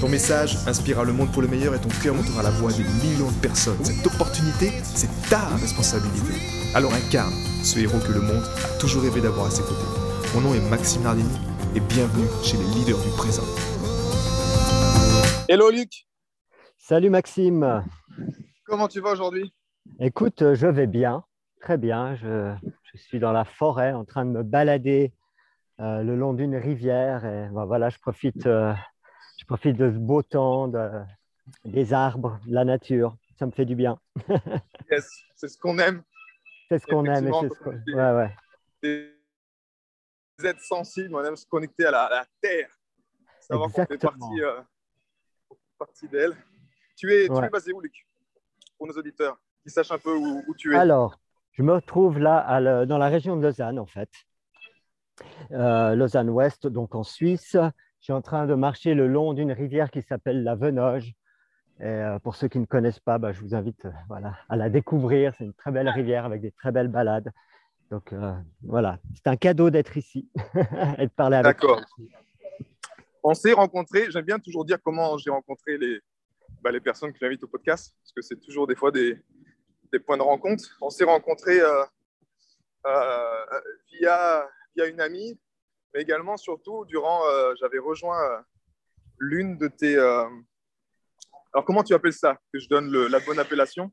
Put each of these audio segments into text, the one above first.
Ton message inspirera le monde pour le meilleur et ton cœur montera la voix des millions de personnes. Cette opportunité, c'est ta responsabilité. Alors incarne ce héros que le monde a toujours rêvé d'avoir à ses côtés. Mon nom est Maxime Nardini et bienvenue chez les leaders du présent. Hello Luc, Salut Maxime. comment tu vas aujourd'hui? Écoute, euh, je vais bien, très bien. Je, je suis dans la forêt en train de me balader euh, le long d'une rivière et ben voilà, je profite, euh, profite de ce beau temps, de- des arbres, de la nature. Ça me fait du bien. Yes, c'est ce qu'on aime, C'est ce qu'on aime c'est ce qu'on... Ouais, ouais. des êtres sensibles, on aime se connecter à la, à la terre, savoir qu'on fait partie, euh, partie d'elle. Tu es, tu Ouais. es basé où Luc? Pour nos auditeurs, qui sachent un peu où, où tu es. Alors, je me retrouve là à le- dans la région de Lausanne, en fait. Euh, Lausanne-Ouest, donc en Suisse. Je suis en train de marcher le long d'une rivière qui s'appelle la Venoge. Et euh, pour ceux qui ne connaissent pas, bah, je vous invite euh, voilà, à la découvrir. C'est une très belle rivière avec des très belles balades. Donc euh, voilà, c'est un cadeau d'être ici et de parler avec D'accord. On s'est rencontrés, j'aime bien toujours dire comment j'ai rencontré les, bah, les personnes que j'invite au podcast, parce que c'est toujours des fois des, des points de rencontre. On s'est rencontrés euh, euh, via, via une amie, mais également, surtout, durant, euh, j'avais rejoint euh, l'une de tes... euh, alors, comment tu appelles ça Que je donne le- la bonne appellation?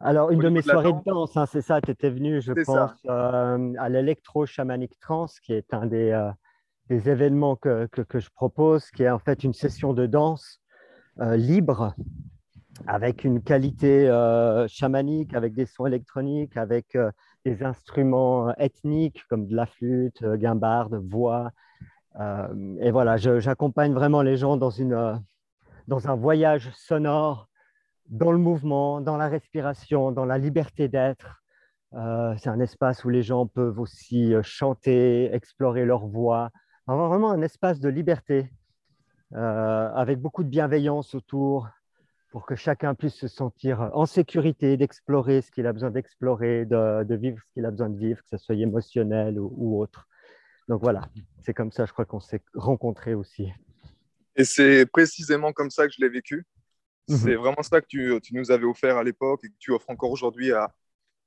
Alors, une de mes de soirées de danse. hein, c'est ça, tu étais venu, je pense, euh, à l'électro-chamanic trance, qui est un des, euh, des événements que, que, que je propose, qui est en fait une session de danse euh, libre, avec une qualité chamanique, avec des sons électroniques, avec des instruments euh, ethniques comme de la flûte, euh, guimbarde, voix. Euh, et voilà, j'accompagne vraiment les gens dans, une, dans un voyage sonore dans le mouvement, dans la respiration, dans la liberté d'être. C'est un espace où les gens peuvent aussi chanter, explorer leur voix, avoir vraiment un espace de liberté avec beaucoup de bienveillance autour pour que chacun puisse se sentir en sécurité, d'explorer ce qu'il a besoin d'explorer, de, de vivre ce qu'il a besoin de vivre, que ce soit émotionnel ou, ou autre. Donc voilà, c'est comme ça, je crois qu'on s'est rencontrés aussi. Et c'est précisément comme ça que je l'ai vécu. Mhm. C'est vraiment ça que tu, tu nous avais offert à l'époque et que tu offres encore aujourd'hui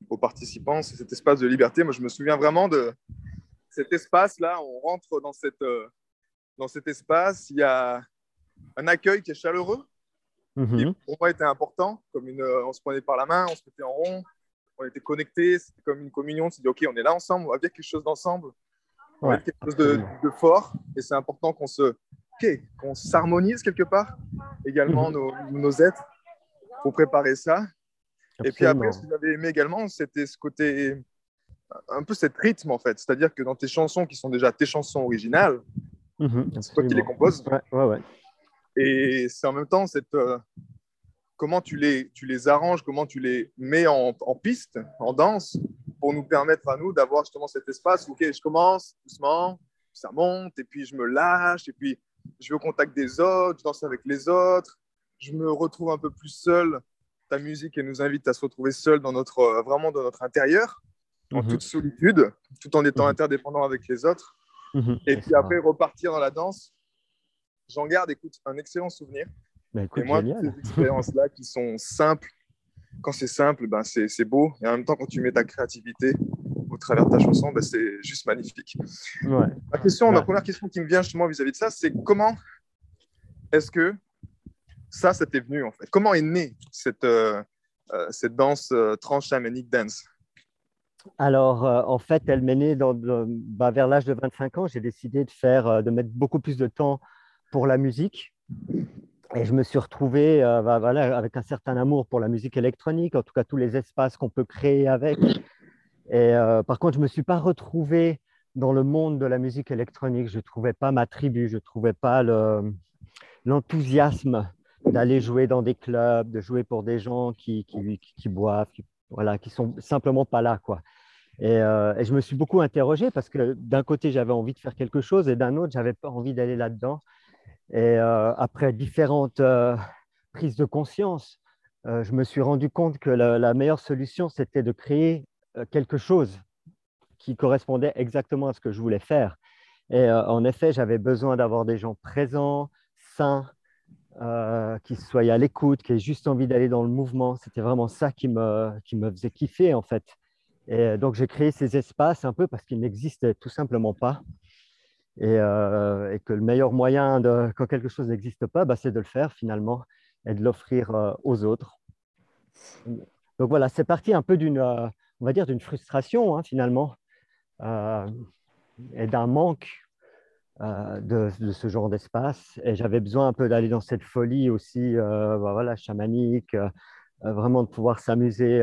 aux participants. C'est cet espace de liberté. Moi, je me souviens vraiment de cet espace-là. On rentre dans, cette, euh, dans cet espace. Il y a un accueil qui est chaleureux, qui Mhm. pour moi était important. Comme une, euh, on se prenait par la main, on se mettait en rond, on était connectés. C'était comme une communion. On s'est dit, OK, on est là ensemble, on va vivre quelque chose d'ensemble. On va Ouais, quelque chose de, de fort. Et c'est important qu'on se ok, qu'on s'harmonise quelque part également Mhm. nos, nos êtres pour préparer ça. Et puis après, ce que j'avais aimé également, c'était ce côté, un peu cet rythme en fait. C'est-à-dire que dans tes chansons qui sont déjà tes chansons originales, Mhm, c'est toi qui les composes. Ouais, ouais, ouais. Et c'est en même temps cette, euh, comment tu les, tu les arranges, comment tu les mets en, en piste, en danse, pour nous permettre à nous d'avoir justement cet espace où ok, je commence doucement, ça monte, et puis je me lâche, et puis je vais au contact des autres, je danse avec les autres, je me retrouve un peu plus seul. Ta musique elle nous invite à se retrouver seul dans notre, euh, vraiment dans notre intérieur, en Mhm, toute solitude, tout en étant Mhm. interdépendant avec les autres. mhm. Et puis après, repartir dans la danse. J'en garde, écoute, un excellent souvenir. Bah, Et écoute, moi, génial. ces expériences-là qui sont simples, quand c'est simple, ben c'est beau. Et en même temps, quand tu mets ta créativité au travers de ta chanson, ben c'est juste magnifique. Ouais. Ma, question, ma première question qui me vient justement vis-à-vis de ça, c'est comment est-ce que ça, ça t'est venu en fait? Comment est née cette, euh, euh, cette danse euh, trans-shamanic dance? Alors, euh, en fait, elle m'est née dans, bah, vers l'âge de 25 ans. J'ai décidé de faire, de mettre beaucoup plus de temps pour la musique. Et je me suis retrouvé euh, bah, voilà, avec un certain amour pour la musique électronique, en tout cas tous les espaces qu'on peut créer avec. Et euh, par contre, je ne me suis pas retrouvé dans le monde de la musique électronique. Je ne trouvais pas ma tribu, je ne trouvais pas le- l'enthousiasme d'aller jouer dans des clubs, de jouer pour des gens qui, qui, qui boivent, qui, voilà, qui sont simplement pas là, quoi. Et, euh, et je me suis beaucoup interrogé parce que d'un côté, j'avais envie de faire quelque chose et d'un autre, j'avais pas envie d'aller là-dedans. Et euh, après différentes euh, prises de conscience, euh, je me suis rendu compte que la, meilleure solution, c'était de créer quelque chose qui correspondait exactement à ce que je voulais faire. Et en effet, j'avais besoin d'avoir des gens présents, sains, qui soient à l'écoute, qui aient juste envie d'aller dans le mouvement. C'était vraiment ça qui me, qui me faisait kiffer, en fait. Et donc, j'ai créé ces espaces un peu parce qu'ils n'existaient tout simplement pas. Et, euh, et, que le meilleur moyen, de, quand quelque chose n'existe pas, bah, c'est de le faire finalement et de l'offrir euh, aux autres. Donc voilà, c'est parti un peu d'une, euh, on va dire, d'une frustration hein, finalement et d'un manque de, ce genre d'espace. Et j'avais besoin un peu d'aller dans cette folie aussi, bah, voilà, chamanique, vraiment de pouvoir s'amuser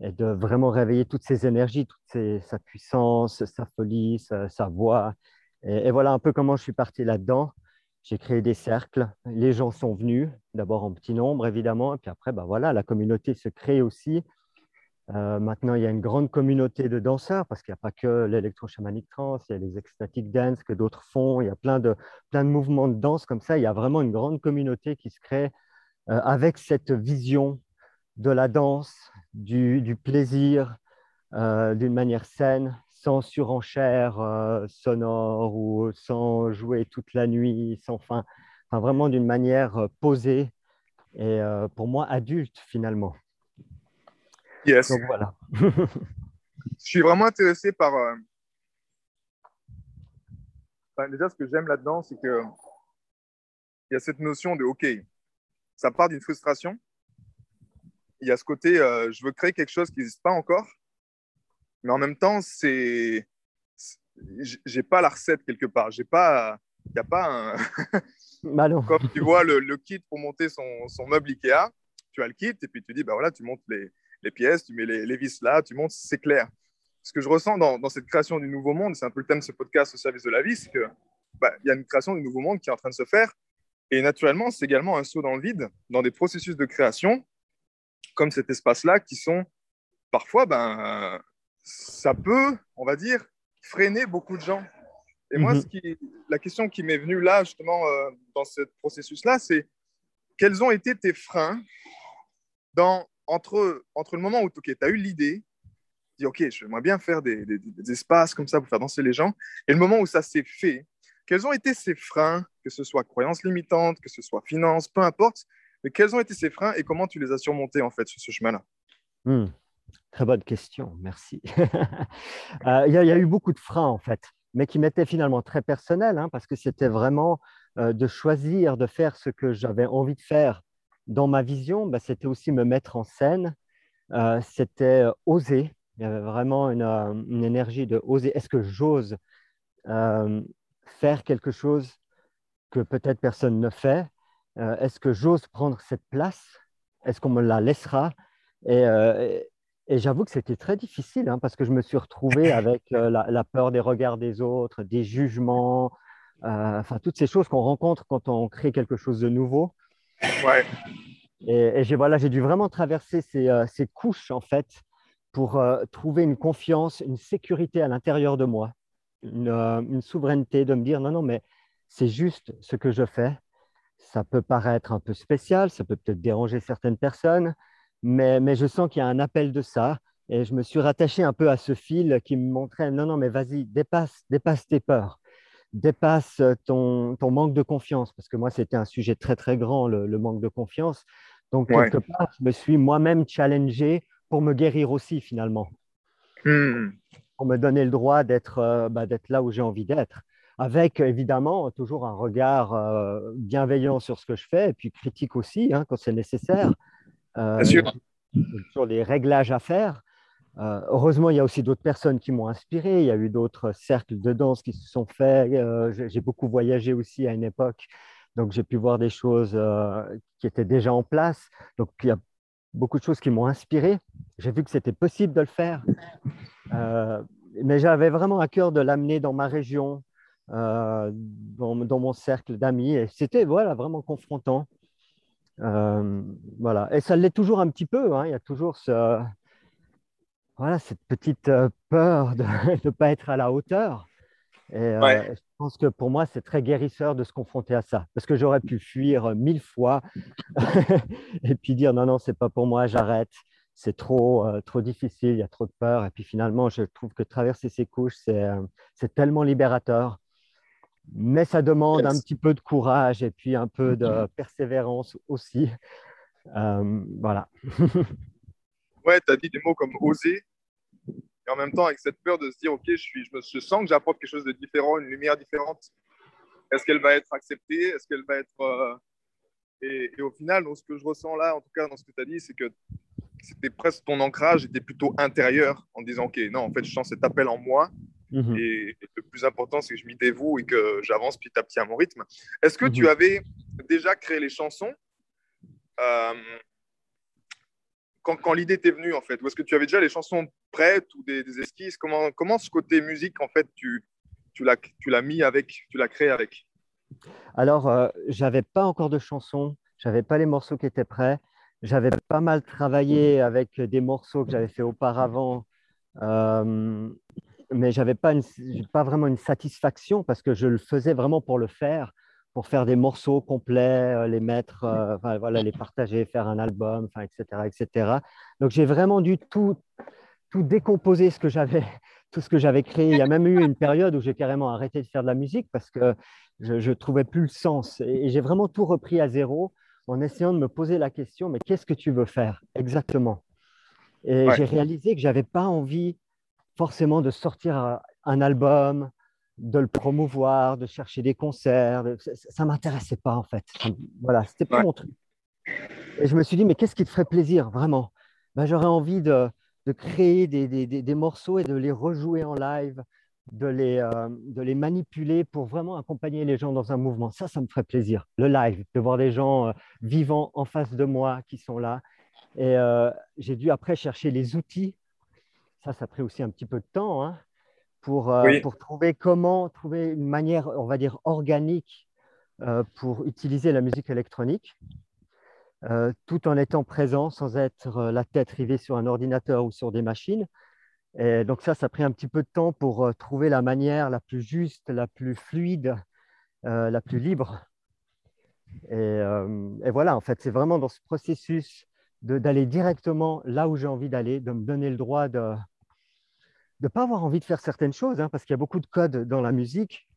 et de vraiment réveiller toutes ces énergies, toute sa puissance, sa folie, sa voix. Et, voilà un peu comment je suis parti là-dedans. J'ai créé des cercles, les gens sont venus, d'abord en petit nombre évidemment, et puis après, bah voilà, la communauté se crée aussi. Euh, maintenant, il y a une grande communauté de danseurs parce qu'il n'y a pas que l'électro-chamanique trans, il y a les ecstatic dance que d'autres font, il y a plein de, plein de mouvements de danse comme ça. Il y a vraiment une grande communauté qui se crée euh, avec cette vision de la danse, du, du plaisir, euh, d'une manière saine, sans surenchère euh, sonore ou sans jouer toute la nuit, sans fin, enfin, vraiment d'une manière euh, posée et euh, pour moi adulte finalement. Yes. Donc voilà. Je suis vraiment intéressé par. Euh... Enfin, déjà, ce que j'aime là-dedans, c'est que il y a cette notion de OK, ça part d'une frustration. Il y a ce côté, je veux créer quelque chose qui n'existe pas encore mais en même temps, c'est, j'ai pas la recette quelque part. J'ai pas, il y a pas un. bah non. Comme tu vois le, le, kit pour monter son, son, meuble Ikea, tu as le kit et puis tu dis bah voilà, tu montes les, les pièces, tu mets les, les, vis là, tu montes, c'est clair. Ce que je ressens dans, dans cette création du nouveau monde, c'est un peu le thème de ce podcast au service de la vie, c'est que bah, y a une création du nouveau monde qui est en train de se faire et naturellement, c'est également un saut dans le vide, dans des processus de création comme cet espace-là qui sont parfois ben ça peut, on va dire, freiner beaucoup de gens. Et moi, Mhm. ce qui, la question qui m'est venue là, justement, euh, dans ce processus-là, c'est quels ont été tes freins dans, entre, entre le moment où tu as eu l'idée, dit OK, j'aimerais bien faire des, des- des espaces comme ça pour faire danser les gens, et le moment où ça s'est fait, quels ont été ces freins, que ce soit croyances limitantes, que ce soit finances, peu importe, mais quels ont été ces freins et comment tu les as surmontés en fait sur ce chemin-là? Hmm. Très bonne question, merci. Euh, Il y, a- il y a eu beaucoup de freins en fait, mais qui m'étaient finalement très personnels, hein, parce que c'était vraiment euh, de choisir de faire ce que j'avais envie de faire dans ma vision. bah, c'était aussi me mettre en scène, euh, c'était oser. Il y avait vraiment une, une énergie de oser. Est-ce que j'ose faire quelque chose que peut-être personne ne fait? Est-ce que j'ose prendre cette place? Est-ce qu'on me la laissera? Et, euh, et j'avoue que c'était très difficile hein, parce que je me suis retrouvé avec euh, la, la, peur des regards des autres, des jugements, euh, enfin toutes ces choses qu'on rencontre quand on crée quelque chose de nouveau. Ouais. Et, et j'ai voilà, j'ai dû vraiment traverser ces, euh, ces couches en fait pour trouver une confiance, une sécurité à l'intérieur de moi, une, une souveraineté de me dire non non mais c'est juste ce que je fais. Ça peut paraître un peu spécial, ça peut peut-être déranger certaines personnes, mais, mais je sens qu'il y a un appel de ça. Et je me suis rattaché un peu à ce fil qui me montrait, non, non, mais vas-y, dépasse, dépasse tes peurs, dépasse ton, ton manque de confiance, parce que moi, c'était un sujet très, très grand, le, le manque de confiance. Donc, quelque ouais. part, je me suis moi-même challengé pour me guérir aussi, finalement, mmh. pour me donner le droit d'être euh, bah, là où j'ai envie d'être avec évidemment toujours un regard euh, bienveillant sur ce que je fais et puis critique aussi hein, quand c'est nécessaire euh, sur les réglages à faire. Euh, heureusement, il y a aussi d'autres personnes qui m'ont inspiré. Il y a eu d'autres cercles de danse qui se sont faits. Euh, j'ai beaucoup voyagé aussi à une époque, donc j'ai pu voir des choses qui étaient déjà en place. Donc il y a beaucoup de choses qui m'ont inspiré. J'ai vu que c'était possible de le faire, mais j'avais vraiment à cœur de l'amener dans ma région, dans, dans, mon cercle d'amis. Et c'était voilà, vraiment confrontant. Voilà. Et ça l'est toujours un petit peu. Hein. Il y a toujours ce, voilà, cette petite peur de ne pas être à la hauteur. Et je pense que pour moi, c'est très guérisseur de se confronter à ça. Parce que j'aurais pu fuir mille fois et puis dire non, non, c'est pas pour moi, j'arrête. C'est trop, trop difficile, il y a trop de peur. Et puis finalement, je trouve que traverser ces couches, c'est tellement libérateur. Mais ça demande un petit peu de courage et puis un peu de mm-hmm. persévérance aussi. voilà. ouais, tu as dit des mots comme oser en même temps avec cette peur de se dire, OK, je, suis, je, me, sens que j'apporte quelque chose de différent, une lumière différente. Est-ce qu'elle va être acceptée? Est-ce qu'elle va être... Euh, et, au final, ce que je ressens là, en tout cas dans ce que tu as dit, c'est que c'était presque ton ancrage était plutôt intérieur en disant, OK, non, en fait, je sens cet appel en moi. Mhm. Et, le plus important, c'est que je m'y dévoue et que j'avance petit à petit à mon rythme. Est-ce que tu mhm. avais déjà créé les chansons euh, quand, quand l'idée t'est venue, en fait? Ou est-ce que tu avais déjà les chansons prêtes ou des, esquisses? Comment, comment ce côté musique, en fait, tu, tu l'as mis avec, tu l'as créé avec? Alors, euh, j'avais pas encore de chansons, j'avais pas les morceaux qui étaient prêts. J'avais pas mal travaillé avec des morceaux que j'avais fait auparavant, euh, mais j'avais pas, pas vraiment une satisfaction parce que je le faisais vraiment pour le faire pour faire des morceaux complets, euh, les mettre, euh, voilà, les partager, faire un album, enfin, etc., etc. Donc j'ai vraiment dû tout, tout décomposer ce que j'avais, tout ce que j'avais créé. Il y a même eu une période où j'ai carrément arrêté de faire de la musique parce que je ne trouvais plus le sens. Et, j'ai vraiment tout repris à zéro en essayant de me poser la question, mais qu'est-ce que tu veux faire exactement? Et j'ai réalisé que j'avais pas envie forcément de sortir un album, de le promouvoir, de chercher des concerts. Ça ne m'intéressait pas, en fait. Voilà, c'était pas mon truc. Et je me suis dit, mais qu'est-ce qui te ferait plaisir, vraiment? Ben, J'aurais envie de, de créer des, des, des, morceaux et de les rejouer en live, de les, euh, de les manipuler pour vraiment accompagner les gens dans un mouvement. Ça, ça me ferait plaisir. Le live, de voir des gens euh, vivants en face de moi qui sont là. Et euh, j'ai dû après chercher les outils. Ça, ça a pris aussi un petit peu de temps. Hein pour, euh, pour trouver comment trouver une manière, on va dire, organique euh, pour utiliser la musique électronique, euh, tout en étant présent sans être la tête rivée sur un ordinateur ou sur des machines. Et donc ça, ça a pris un petit peu de temps pour trouver la manière la plus juste, la plus fluide, la plus libre. Et, et voilà, en fait, c'est vraiment dans ce processus d'aller directement là où j'ai envie d'aller, de me donner le droit de, ne pas avoir envie de faire certaines choses, hein, parce qu'il y a beaucoup de codes dans la musique.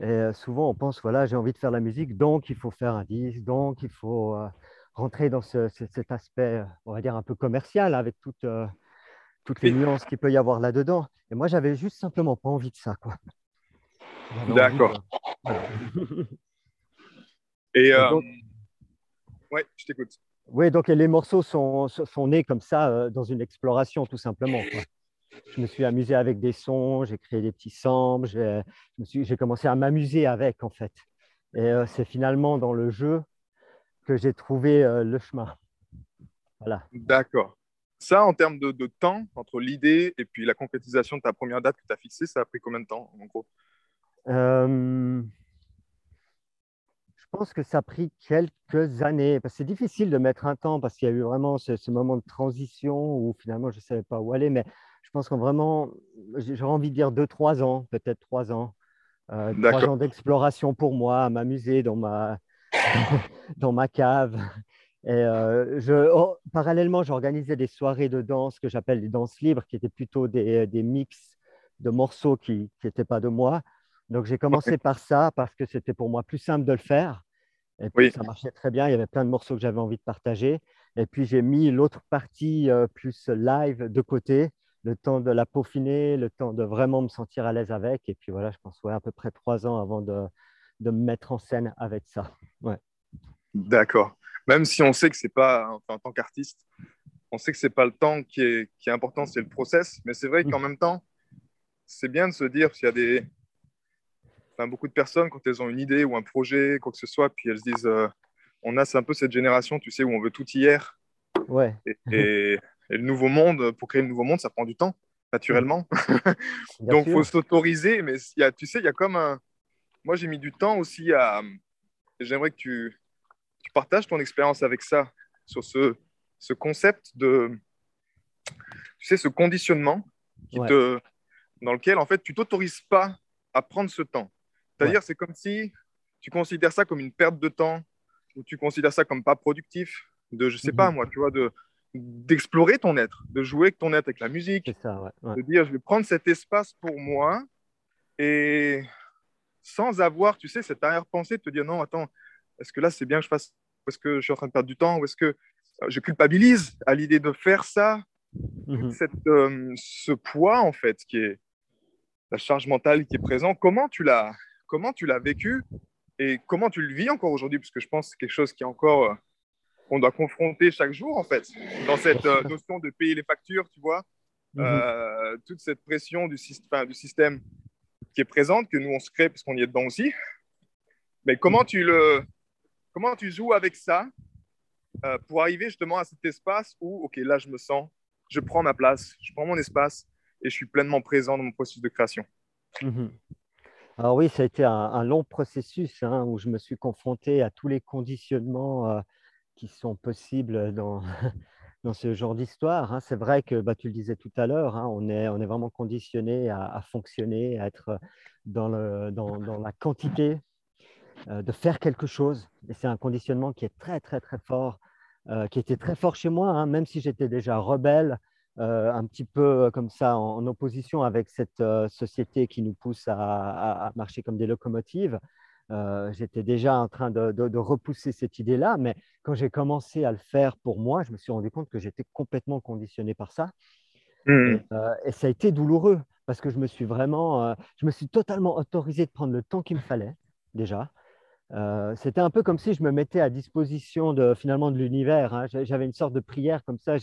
Et euh, souvent, on pense, voilà, j'ai envie de faire la musique, donc il faut faire un disque, donc il faut euh, rentrer dans cet aspect, euh, on va dire, un peu commercial, avec toutes, toutes les nuances qu'il peut y avoir là-dedans. Et moi, j'avais juste simplement pas envie de ça. quoi. D'accord. Et, ouais, je t'écoute. Oui, donc les morceaux sont, sont nés comme ça, dans une exploration, tout simplement. Quoi je me suis amusé avec des sons, j'ai créé des petits samples, j'ai commencé à m'amuser avec en fait. Et euh, c'est finalement dans le jeu que j'ai trouvé euh, le chemin. Voilà. D'accord. Ça, en termes de, temps, entre l'idée et puis la concrétisation de ta première date que tu as fixée, ça a pris combien de temps en gros? Euh, pense que ça a pris quelques années. C'est difficile de mettre un temps parce qu'il y a eu vraiment ce, ce, moment de transition où finalement je ne savais pas où aller. Mais je pense qu'on vraiment, j'aurais envie de dire deux, trois ans, peut-être trois ans. Euh, trois ans d'exploration pour moi, à m'amuser dans ma, dans ma cave. Et euh, je, oh, parallèlement, j'organisais des soirées de danse que j'appelle des danses libres, qui étaient plutôt des, des mix de morceaux qui n'étaient pas de moi. Donc j'ai commencé par ça parce que c'était pour moi plus simple de le faire. Et puis ça marchait très bien. Il y avait plein de morceaux que j'avais envie de partager. Et puis j'ai mis l'autre partie euh, plus live de côté le temps de la peaufiner, le temps de vraiment me sentir à l'aise avec. Et puis voilà, je pense ouais, à peu près trois ans avant de, de me mettre en scène avec ça. Ouais. D'accord. Même si on sait que c'est pas, enfin, en tant qu'artiste, on sait que c'est pas le temps qui est, qui est important, c'est le process. Mais c'est vrai qu'en mm. même temps, c'est bien de se dire s'il y a des, enfin, beaucoup de personnes quand elles ont une idée ou un projet, quoi que ce soit, puis elles se disent, euh, on a, c'est un peu cette génération, tu sais, où on veut tout hier. Ouais. et et le nouveau monde, pour créer le nouveau monde, ça prend du temps, naturellement. Donc, il faut s'autoriser. Mais y a, tu sais, il y a comme un. Moi, j'ai mis du temps aussi à. J'aimerais que tu, partages ton expérience avec ça, sur ce, ce concept de, tu sais, ce conditionnement qui te, dans lequel, en fait, tu t'autorises pas à prendre ce temps. C'est-à-dire, c'est comme si tu considères ça comme une perte de temps, ou tu considères ça comme pas productif, de, je sais pas mhm. moi, tu vois, de d'explorer ton être, de jouer avec ton être, avec la musique, ça, de dire, je vais prendre cet espace pour moi, et sans avoir, tu sais, cette arrière-pensée de te dire, non, attends, est-ce que là, c'est bien que je fasse, est-ce que je suis en train de perdre du temps, ou est-ce que je culpabilise à l'idée de faire ça, mhm. cette, euh, ce poids, en fait, qui est la charge mentale qui est présente, comment tu l'as comment tu l'as vécu et comment tu le vis encore aujourd'hui Parce que je pense que c'est quelque chose qui est encore, euh, on doit confronter chaque jour, en fait, dans cette euh, notion de payer les factures, tu vois, mhm. toute cette pression du, du système qui est présente, que nous, on se crée parce qu'on y est dedans aussi. Mais comment tu, le, comment tu joues avec ça euh, pour arriver justement à cet espace où, OK, là, je me sens, je prends ma place, je prends mon espace et je suis pleinement présent dans mon processus de création? Mhm. Alors oui, ça a été un, long processus hein, où je me suis confronté à tous les conditionnements euh, qui sont possibles dans, dans ce genre d'histoire. Hein. C'est vrai que, bah, tu le disais tout à l'heure, hein, on, est, on est vraiment conditionné à, fonctionner, à être dans, le, dans, dans la quantité, euh, de faire quelque chose. Et c'est un conditionnement qui est très, très, très fort, euh, qui était très fort chez moi, même si j'étais déjà rebelle, euh, un petit peu comme ça, en, opposition avec cette société qui nous pousse à, à, marcher comme des locomotives. Euh, j'étais déjà en train de, repousser cette idée-là, mais quand j'ai commencé à le faire pour moi, je me suis rendu compte que j'étais complètement conditionné par ça. Hmm. Euh, et, ça a été douloureux parce que je me suis vraiment, euh, je me suis totalement autorisé de prendre le temps qu'il me fallait déjà. C'était un peu comme si je me mettais à disposition de finalement de l'univers. Hein. J'avais une sorte de prière comme ça.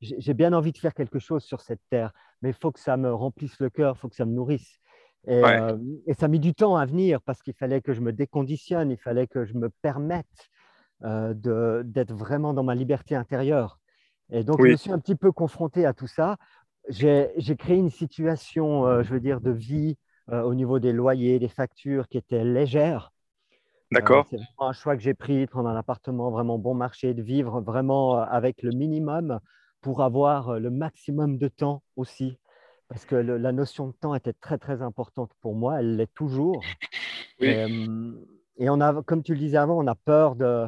J'ai bien envie de faire quelque chose sur cette terre, mais il faut que ça me remplisse le cœur, il faut que ça me nourrisse. Euh, et, ça a mis du temps à venir parce qu'il fallait que je me déconditionne, il fallait que je me permette euh, d'être vraiment dans ma liberté intérieure. Et donc, je me suis un petit peu confronté à tout ça. J'ai créé une situation, euh, je veux dire, de vie au niveau des loyers, des factures qui était légère. D'accord. c'est un choix que j'ai pris, prendre un appartement vraiment bon marché, de vivre vraiment avec le minimum pour avoir le maximum de temps aussi parce que la notion de temps était très très importante pour moi, elle l'est toujours. Et, on a, comme tu le disais avant, on a peur de,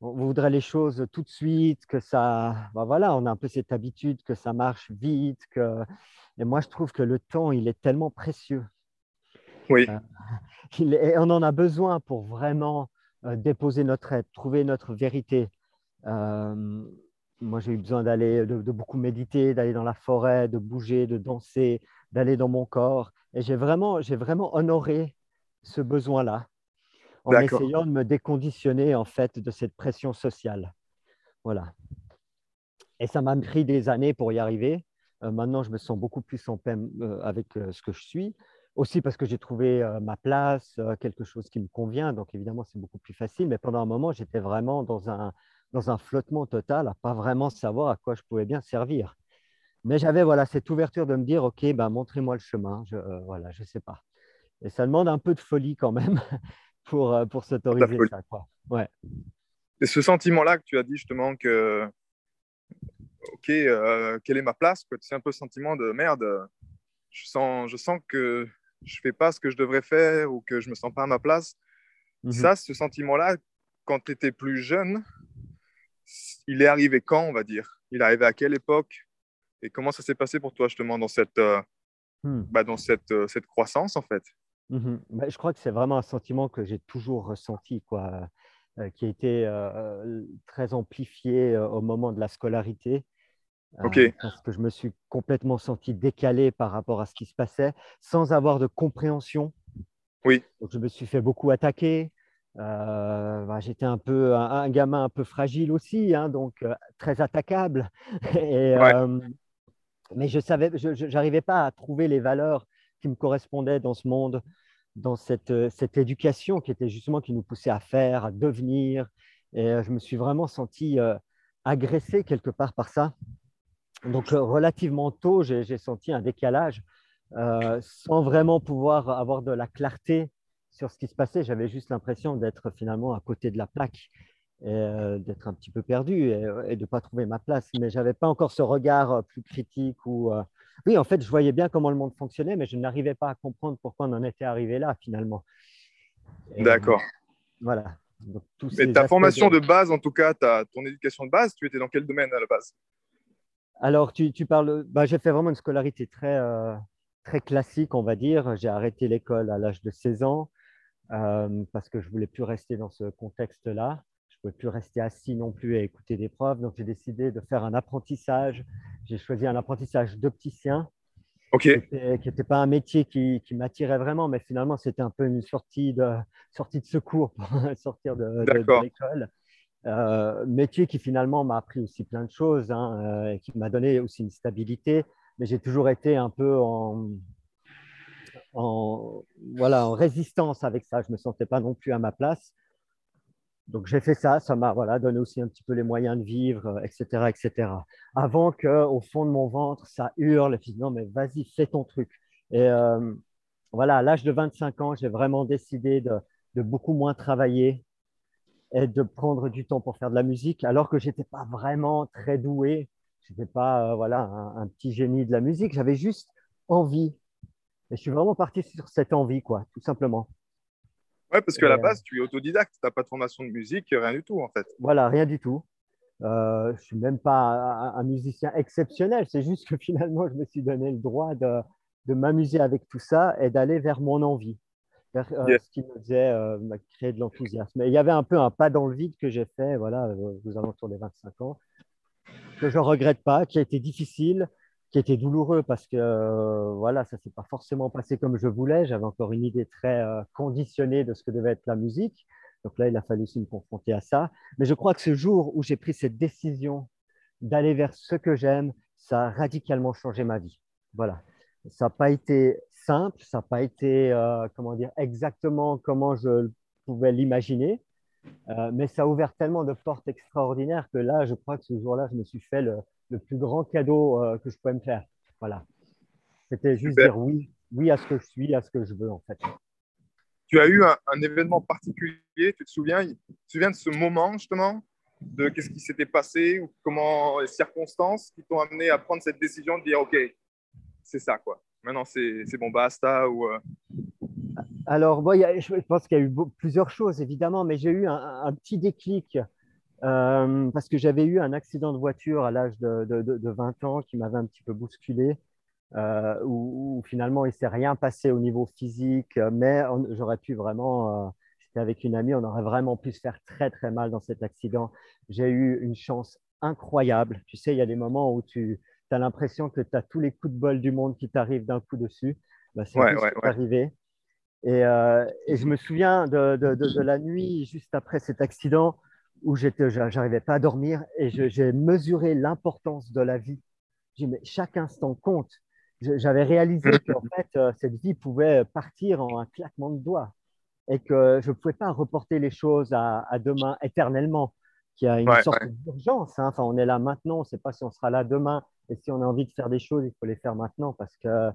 on voudrait les choses tout de suite, que ça, ben voilà, on a un peu cette habitude que ça marche vite, que, et moi je trouve que le temps, il est tellement précieux. Oui. Euh, et on en a besoin pour vraiment euh, déposer notre être, trouver notre vérité. Euh, moi, j'ai eu besoin d'aller, de, beaucoup méditer, d'aller dans la forêt, de bouger, de danser, d'aller dans mon corps. Et j'ai vraiment, j'ai vraiment honoré ce besoin-là en essayant de me déconditionner en fait de cette pression sociale. Voilà. Et ça m'a pris des années pour y arriver. Euh, maintenant, je me sens beaucoup plus en paix euh, avec ce que je suis. Aussi parce que j'ai trouvé ma place, quelque chose qui me convient. Donc, évidemment, c'est beaucoup plus facile. Mais pendant un moment, j'étais vraiment dans un, dans un flottement total, à pas vraiment savoir à quoi je pouvais bien servir. Mais j'avais voilà, cette ouverture de me dire, OK, ben, montrez-moi le chemin. Je ne euh, voilà, je sais pas. Et ça demande un peu de folie quand même pour, pour s'autoriser ça. Quoi. Ouais. Et ce sentiment-là que tu as dit justement que, OK, euh, quelle est ma place C'est un peu le sentiment de merde. Je sens, je sens que je ne fais pas ce que je devrais faire ou que je ne me sens pas à ma place. Mmh ça, ce sentiment-là, quand tu étais plus jeune, il est arrivé quand, on va dire? Il est arrivé à quelle époque? Et comment ça s'est passé pour toi, justement, dans cette, euh, hmm. bah, dans cette, euh, cette croissance, en fait? Mmh bah, Je crois que c'est vraiment un sentiment que j'ai toujours ressenti, quoi, euh, qui a été très amplifié au moment de la scolarité. Parce que je me suis complètement senti décalé par rapport à ce qui se passait, sans avoir de compréhension. Oui. Donc, je me suis fait beaucoup attaquer. Euh, bah, j'étais un peu un, gamin un peu fragile aussi, hein, donc euh, très attaquable. Et, euh, mais je savais, je n'arrivais pas à trouver les valeurs qui me correspondaient dans ce monde, dans cette, cette éducation qui était justement qui nous poussait à faire, à devenir. Et je me suis vraiment senti agressé quelque part par ça. Donc relativement tôt, j'ai senti un décalage sans vraiment pouvoir avoir de la clarté sur ce qui se passait. J'avais juste l'impression d'être finalement à côté de la plaque et d'être un petit peu perdu et, de ne pas trouver ma place. Mais je n'avais pas encore ce regard plus critique. Ou, Oui, en fait, je voyais bien comment le monde fonctionnait, mais je n'arrivais pas à comprendre pourquoi on en était arrivé là finalement. D'accord. Voilà. Mais ta formation de... base, en tout cas, ta, ton éducation de base, tu étais dans quel domaine à la base? Alors, tu, tu parles. Bah, j'ai fait vraiment une scolarité très, euh, très classique, on va dire. J'ai arrêté l'école à l'âge de 16 ans euh, parce que je ne voulais plus rester dans ce contexte-là. Je ne pouvais plus rester assis non plus à écouter des profs. Donc, j'ai décidé de faire un apprentissage. J'ai choisi un apprentissage d'opticien qui n'était pas un métier qui, qui m'attirait vraiment, mais finalement, c'était un peu une sortie de, sortie de secours pour sortir de, l'école. Euh, métier qui finalement m'a appris aussi plein de choses hein, euh, et qui m'a donné aussi une stabilité, mais j'ai toujours été un peu en, voilà, en résistance avec ça. Je ne me sentais pas non plus à ma place. Donc j'ai fait ça, ça m'a voilà, donné aussi un petit peu les moyens de vivre, etc. Euh, etc. Avant qu'au fond de mon ventre, ça hurle, et non, mais vas-y, fais ton truc. Et euh, voilà, à l'âge de 25 ans, j'ai vraiment décidé de, beaucoup moins travailler et de prendre du temps pour faire de la musique, alors que je n'étais pas vraiment très doué. Je n'étais pas euh, voilà, un, un, petit génie de la musique, j'avais juste envie. Et je suis vraiment parti sur cette envie, quoi, tout simplement. Ouais, parce qu'à la base, tu es autodidacte, tu n'as pas de formation de musique, rien du tout en fait. Voilà, rien du tout. Euh, je ne suis même pas un, musicien exceptionnel, c'est juste que finalement, je me suis donné le droit de, de m'amuser avec tout ça et d'aller vers mon envie, euh, ce qui me faisait euh, créer de l'enthousiasme. il y avait un peu un pas dans le vide que j'ai fait, voilà, vous alentours des 25 ans, que je ne regrette pas, qui a été difficile, qui était douloureux parce que euh, voilà, ça s'est pas forcément passé comme je voulais. J'avais encore une idée très euh, conditionnée de ce que devait être la musique. Donc là, il a fallu aussi me confronter à ça. Mais je crois que ce jour où j'ai pris cette décision d'aller vers ce que j'aime, ça a radicalement changé ma vie. Voilà. Ça n'a pas été simple, ça n'a pas été, euh, comment dire, exactement comment je pouvais l'imaginer, mais ça a ouvert tellement de portes extraordinaires que là, je crois que ce jour-là, je me suis fait le, le plus grand cadeau euh, que je pouvais me faire. Voilà. C'était juste dire oui, oui à ce que je suis, à ce que je veux en fait. Tu as eu un, événement particulier, tu te souviens, tu te souviens de ce moment justement, de qu'est-ce qui s'était passé ou comment les circonstances qui t'ont amené à prendre cette décision de dire ok, c'est ça quoi. Maintenant c'est bon basta. Euh, Alors bon, je pense qu'il y a eu plusieurs choses évidemment, mais j'ai eu un, petit déclic euh, parce que j'avais eu un accident de voiture à l'âge de, 20 ans qui m'avait un petit peu bousculé, euh, où, finalement il ne s'est rien passé au niveau physique, mais j'aurais pu vraiment, euh, j'étais avec une amie, on aurait vraiment pu se faire très très mal dans cet accident. J'ai eu une chance incroyable. Tu sais, il y a des moments où tu as l'impression que tu as tous les coups de bol du monde qui t'arrivent d'un coup dessus. Bah, c'est ouais, ouais, arrivé. Et, euh, et, je me souviens de, de, la nuit juste après cet accident où j'arrivais pas à dormir et j'ai mesuré l'importance de la vie. Mais chaque instant compte. J'avais réalisé qu'en fait, euh, cette vie pouvait partir en un claquement de doigts et que je ne pouvais pas reporter les choses à, demain éternellement, qu'il y a une sorte d'urgence. Hein. Enfin, on est là maintenant, on ne sait pas si on sera là demain. Et si on a envie de faire des choses, il faut les faire maintenant parce que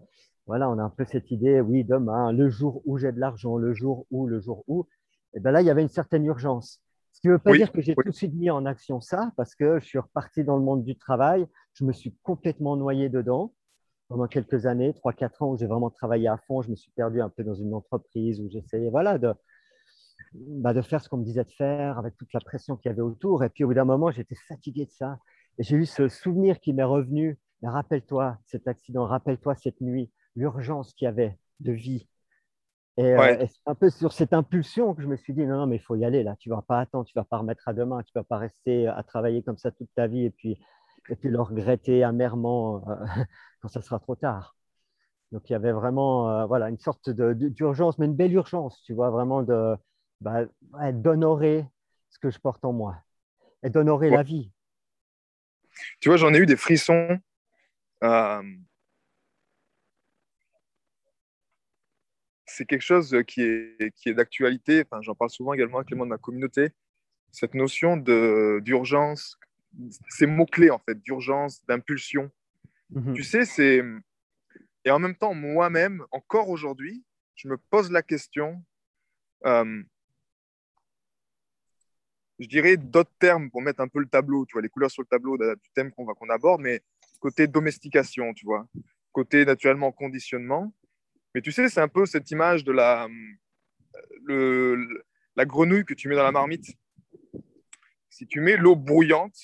voilà, on a un peu cette idée, oui, demain, le jour où j'ai de l'argent, le jour où, le jour où. Et bien là, il y avait une certaine urgence. Ce qui ne veut pas dire que j'ai tout de suite mis en action ça, parce que je suis reparti dans le monde du travail, je me suis complètement noyé dedans pendant quelques années, 3-4 ans où j'ai vraiment travaillé à fond, je me suis perdu un peu dans une entreprise où j'essayais voilà, de, bah, de faire ce qu'on me disait de faire avec toute la pression qu'il y avait autour. Et puis au bout d'un moment, j'étais fatigué de ça. Et j'ai eu ce souvenir qui m'est revenu. Rappelle-toi cet accident, rappelle-toi cette nuit, l'urgence qu'il y avait de vie, euh, et, c'est un peu sur cette impulsion que je me suis dit, non, non, mais il faut y aller là, tu ne vas pas attendre, tu ne vas pas remettre à demain, tu ne vas pas rester à travailler comme ça toute ta vie et puis, et puis le regretter amèrement euh, quand ça sera trop tard. Donc il y avait vraiment euh, voilà, une sorte d'urgence, mais une belle urgence, tu vois, vraiment de, bah, d'honorer ce que je porte en moi et d'honorer la vie. Tu vois, j'en ai eu des frissons c'est quelque chose qui est, qui est d'actualité. Enfin, J'en parle souvent également avec les membres de ma communauté. Cette notion d'urgence, ces mots-clés en fait, d'urgence, d'impulsion. Mhm. Tu sais, c'est. Et en même temps, moi-même, encore aujourd'hui, je me pose la question euh, je dirais, d'autres termes pour mettre un peu le tableau, tu vois, les couleurs sur le tableau du thème qu'on va qu'on aborde, mais côté domestication, tu vois, côté naturellement conditionnement. Mais tu sais, c'est un peu cette image de la, le, la grenouille que tu mets dans la marmite. Si tu mets l'eau brouillante,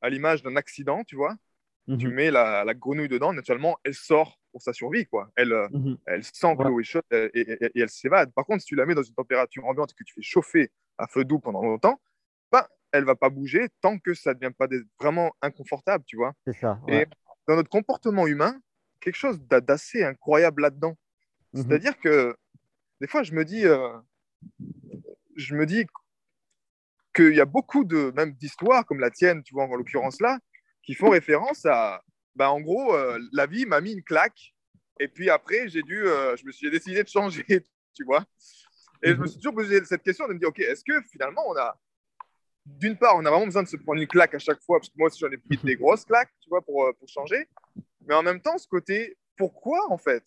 à l'image d'un accident, tu vois, tu mhm. mets la, la, grenouille dedans, naturellement, elle sort pour sa survie, quoi. Elle, mhm. elle sent que l'eau est chaude et, et, elle s'évade. Par contre, si tu la mets dans une température ambiante et que tu fais chauffer à feu doux pendant longtemps, bah, elle va pas bouger tant que ça ne devient pas vraiment inconfortable, tu vois. C'est ça. Et dans notre comportement humain, quelque chose d'assez incroyable là-dedans. Mhm. C'est-à-dire que des fois, je me dis, euh, je me dis qu'il y a beaucoup de même d'histoires comme la tienne, tu vois, en l'occurrence là, qui font référence à, bah, en gros, euh, la vie m'a mis une claque, et puis après, j'ai dû, euh, je me suis décidé de changer, tu vois. Et je me mhm. suis toujours posé cette question de me dire, ok, est-ce que finalement on a, d'une part, on a vraiment besoin de se prendre une claque à chaque fois, parce que moi aussi j'en ai pris des grosses claques, tu vois, pour, pour changer, mais en même temps, ce côté, pourquoi en fait?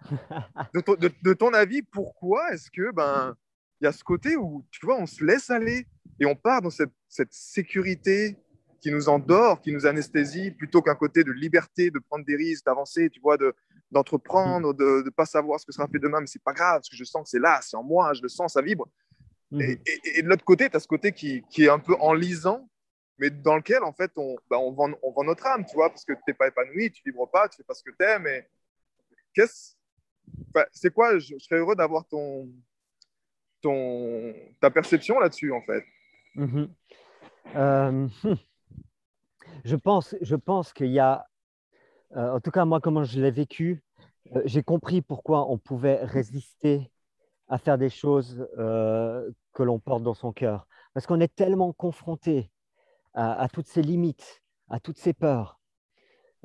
De, ton, avis, pourquoi est-ce que ben il y a ce côté où tu vois on se laisse aller et on part dans cette, sécurité qui nous endort, qui nous anesthésie, plutôt qu'un côté de liberté, de prendre des risques, d'avancer, tu vois, de, d'entreprendre, de ne pas savoir ce que sera fait demain, mais c'est pas grave, parce que je sens que c'est là, c'est en moi, je le sens, ça vibre. Mhm. Et, de l'autre côté, tu as ce côté qui, qui, est un peu enlisant, mais dans lequel, en fait, on, ben, on, vend, on vend notre âme, tu vois, parce que tu n'es pas épanoui, tu vibres pas, tu fais pas ce que tu aimes. Et qu'est-ce c'est quoi je, serais heureux d'avoir ton, ton, ta perception là-dessus, en fait? Mhm. Euh, hmm. Je pense, je pense qu'il y a, euh, en tout cas moi, comment je l'ai vécu, euh, j'ai compris pourquoi on pouvait résister à faire des choses que l'on porte dans son cœur. Parce qu'on est tellement confronté à, toutes ces limites, à toutes ces peurs,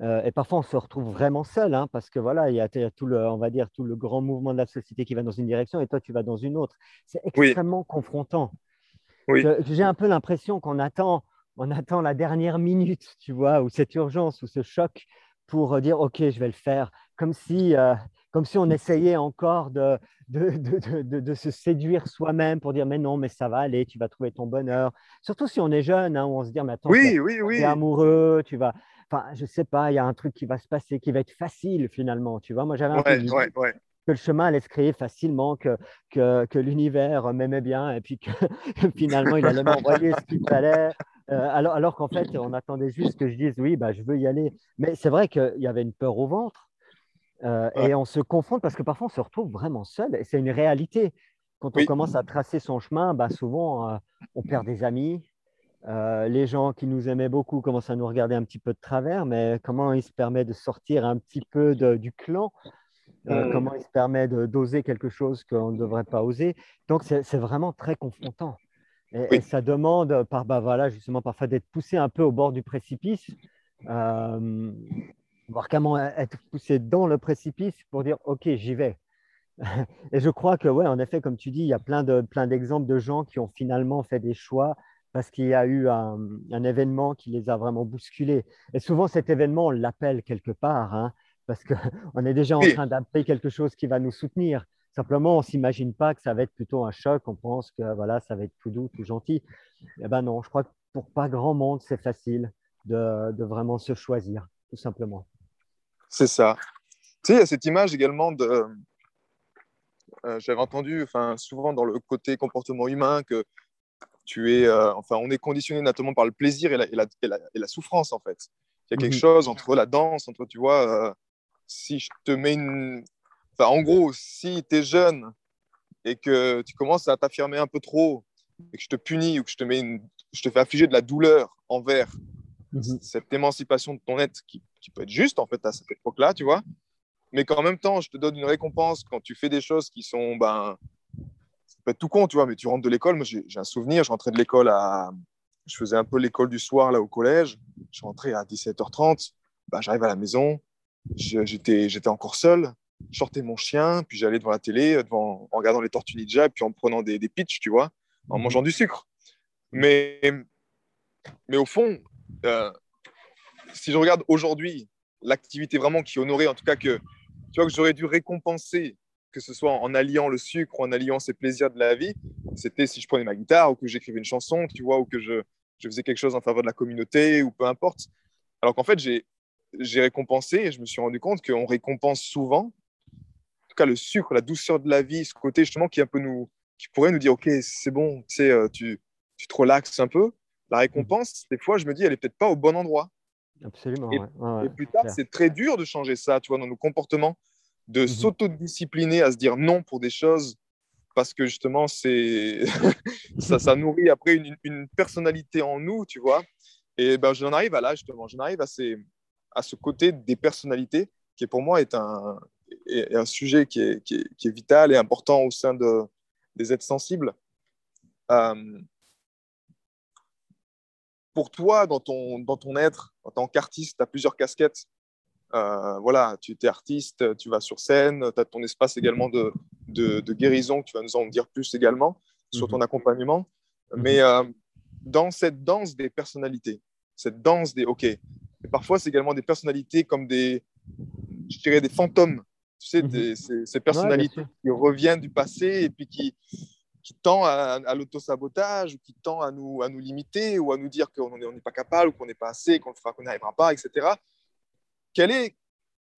euh, et parfois, on se retrouve vraiment seul, hein, parce que voilà, il y a, tout le, on va dire, tout le grand mouvement de la société qui va dans une direction et toi, tu vas dans une autre. C'est extrêmement confrontant. J'ai un peu l'impression qu'on attend, on attend la dernière minute, tu vois, ou cette urgence ou ce choc pour dire, OK, je vais le faire, comme si, euh, comme si on essayait encore de, de, de, de se séduire soi-même pour dire, mais non, mais ça va aller, tu vas trouver ton bonheur. Surtout si on est jeune, hein, où on se dit, mais attends, oui, oui, oui. es amoureux, tu vas enfin, je sais pas, il y a un truc qui va se passer, qui va être facile finalement. Tu vois, moi j'avais un peu que le chemin allait se créer facilement, que, que, que l'univers m'aimait bien et puis que finalement il allait m'envoyer ce qu'il fallait. Euh, alors, alors qu'en fait, on attendait juste que je dise oui, bah, je veux y aller. Mais c'est vrai qu'il y avait une peur au ventre euh, et on se confronte parce que parfois on se retrouve vraiment seul et c'est une réalité. Quand on commence à tracer son chemin, bah, souvent euh, on perd des amis, les gens qui nous aimaient beaucoup commencent à nous regarder un petit peu de travers, mais comment il se permet de sortir un petit peu du clan? Euh. Comment il se permet d'oser quelque chose qu'on ne devrait pas oser? Donc, c'est vraiment très confrontant. Et, ça demande, par, bah, voilà, justement, parfois d'être poussé un peu au bord du précipice, euh, voir comment être poussé dans le précipice pour dire OK, j'y vais. et je crois que, ouais, en effet, comme tu dis, il y a plein d'exemples de, de gens qui ont finalement fait des choix parce qu'il y a eu un, événement qui les a vraiment bousculés. Et souvent, cet événement, on l'appelle quelque part, hein, parce qu'on est déjà en train d'appeler quelque chose qui va nous soutenir. Simplement, on ne s'imagine pas que ça va être plutôt un choc. On pense que voilà, ça va être tout doux, tout gentil. Eh ben non, je crois que pour pas grand monde, c'est facile de, vraiment se choisir, tout simplement. C'est ça. Tu sais, il y a cette image également de. Euh, j'avais entendu, enfin, souvent dans le côté comportement humain, que tu es, euh, enfin, on est conditionné notamment par le plaisir et la, et la, souffrance, en fait. Il y a quelque mhm. chose entre la danse, entre, tu vois, euh, si je te mets une. Enfin, en gros, si tu es jeune et que tu commences à t'affirmer un peu trop et que je te punis ou que je te, mets une... je te fais affliger de la douleur envers mhm. cette émancipation de ton être qui, qui, peut être juste, en fait, à cette époque-là, tu vois, mais qu'en même temps, je te donne une récompense quand tu fais des choses qui sont ben, peut être tout con, tu vois, mais tu rentres de l'école. Moi, j'ai un souvenir, je rentrais de l'école à. Je faisais un peu l'école du soir là au collège. Je rentrais à 17h30. Bah, J'arrive à la maison. J'étais encore seul. Je sortais mon chien, puis j'allais devant la télé, devant, en regardant les Tortues Ninja, puis en prenant des, des pitchs, tu vois, en mhm. mangeant du sucre. Mais, mais au fond, euh, si je regarde aujourd'hui l'activité vraiment qui honorait, en tout cas que, tu vois, que j'aurais dû récompenser que ce soit en alliant le sucre ou en alliant ses plaisirs de la vie, c'était si je prenais ma guitare ou que j'écrivais une chanson, tu vois, ou que je, je faisais quelque chose en faveur de la communauté ou peu importe. Alors qu'en fait, j'ai récompensé et je me suis rendu compte qu'on récompense souvent, en tout cas le sucre, la douceur de la vie, ce côté justement qui un peu nous, qui pourrait nous dire ok c'est bon, tu sais, euh, tu, tu te relaxes un peu. La récompense, des fois, je me dis, elle est peut-être pas au bon endroit. Absolument. Et, ouais. Ouais, ouais, et plus tard, c'est très dur de changer ça, tu vois, dans nos comportements, de Mhm. s'autodiscipliner à se dire non pour des choses parce que justement, c'est ça, ça nourrit après une, une personnalité en nous, tu vois. Et ben, j'en arrive à là, justement, j'en arrive à, ces, à ce côté des personnalités qui, pour moi, est un, est un sujet qui est, qui, est, qui est vital et important au sein de, des êtres sensibles. Euh, pour toi, dans ton, dans ton être, en tant qu'artiste, tu as plusieurs casquettes. Euh, voilà, tu es artiste, tu vas sur scène, tu as ton espace également de, de, de, guérison, tu vas nous en dire plus également sur ton accompagnement. Mhm. Mais euh, dans cette danse des personnalités, cette danse des OK, et parfois c'est également des personnalités comme des, je dirais, des fantômes. Tu sais, des, ces, personnalités qui reviennent du passé et puis qui, qui tend à, à l'autosabotage, ou qui tend à nous, à nous limiter, ou à nous dire qu'on n'est on n'est pas capable, ou qu'on n'est pas assez, qu'on qu'on n'y arrivera pas, etc. Quel est,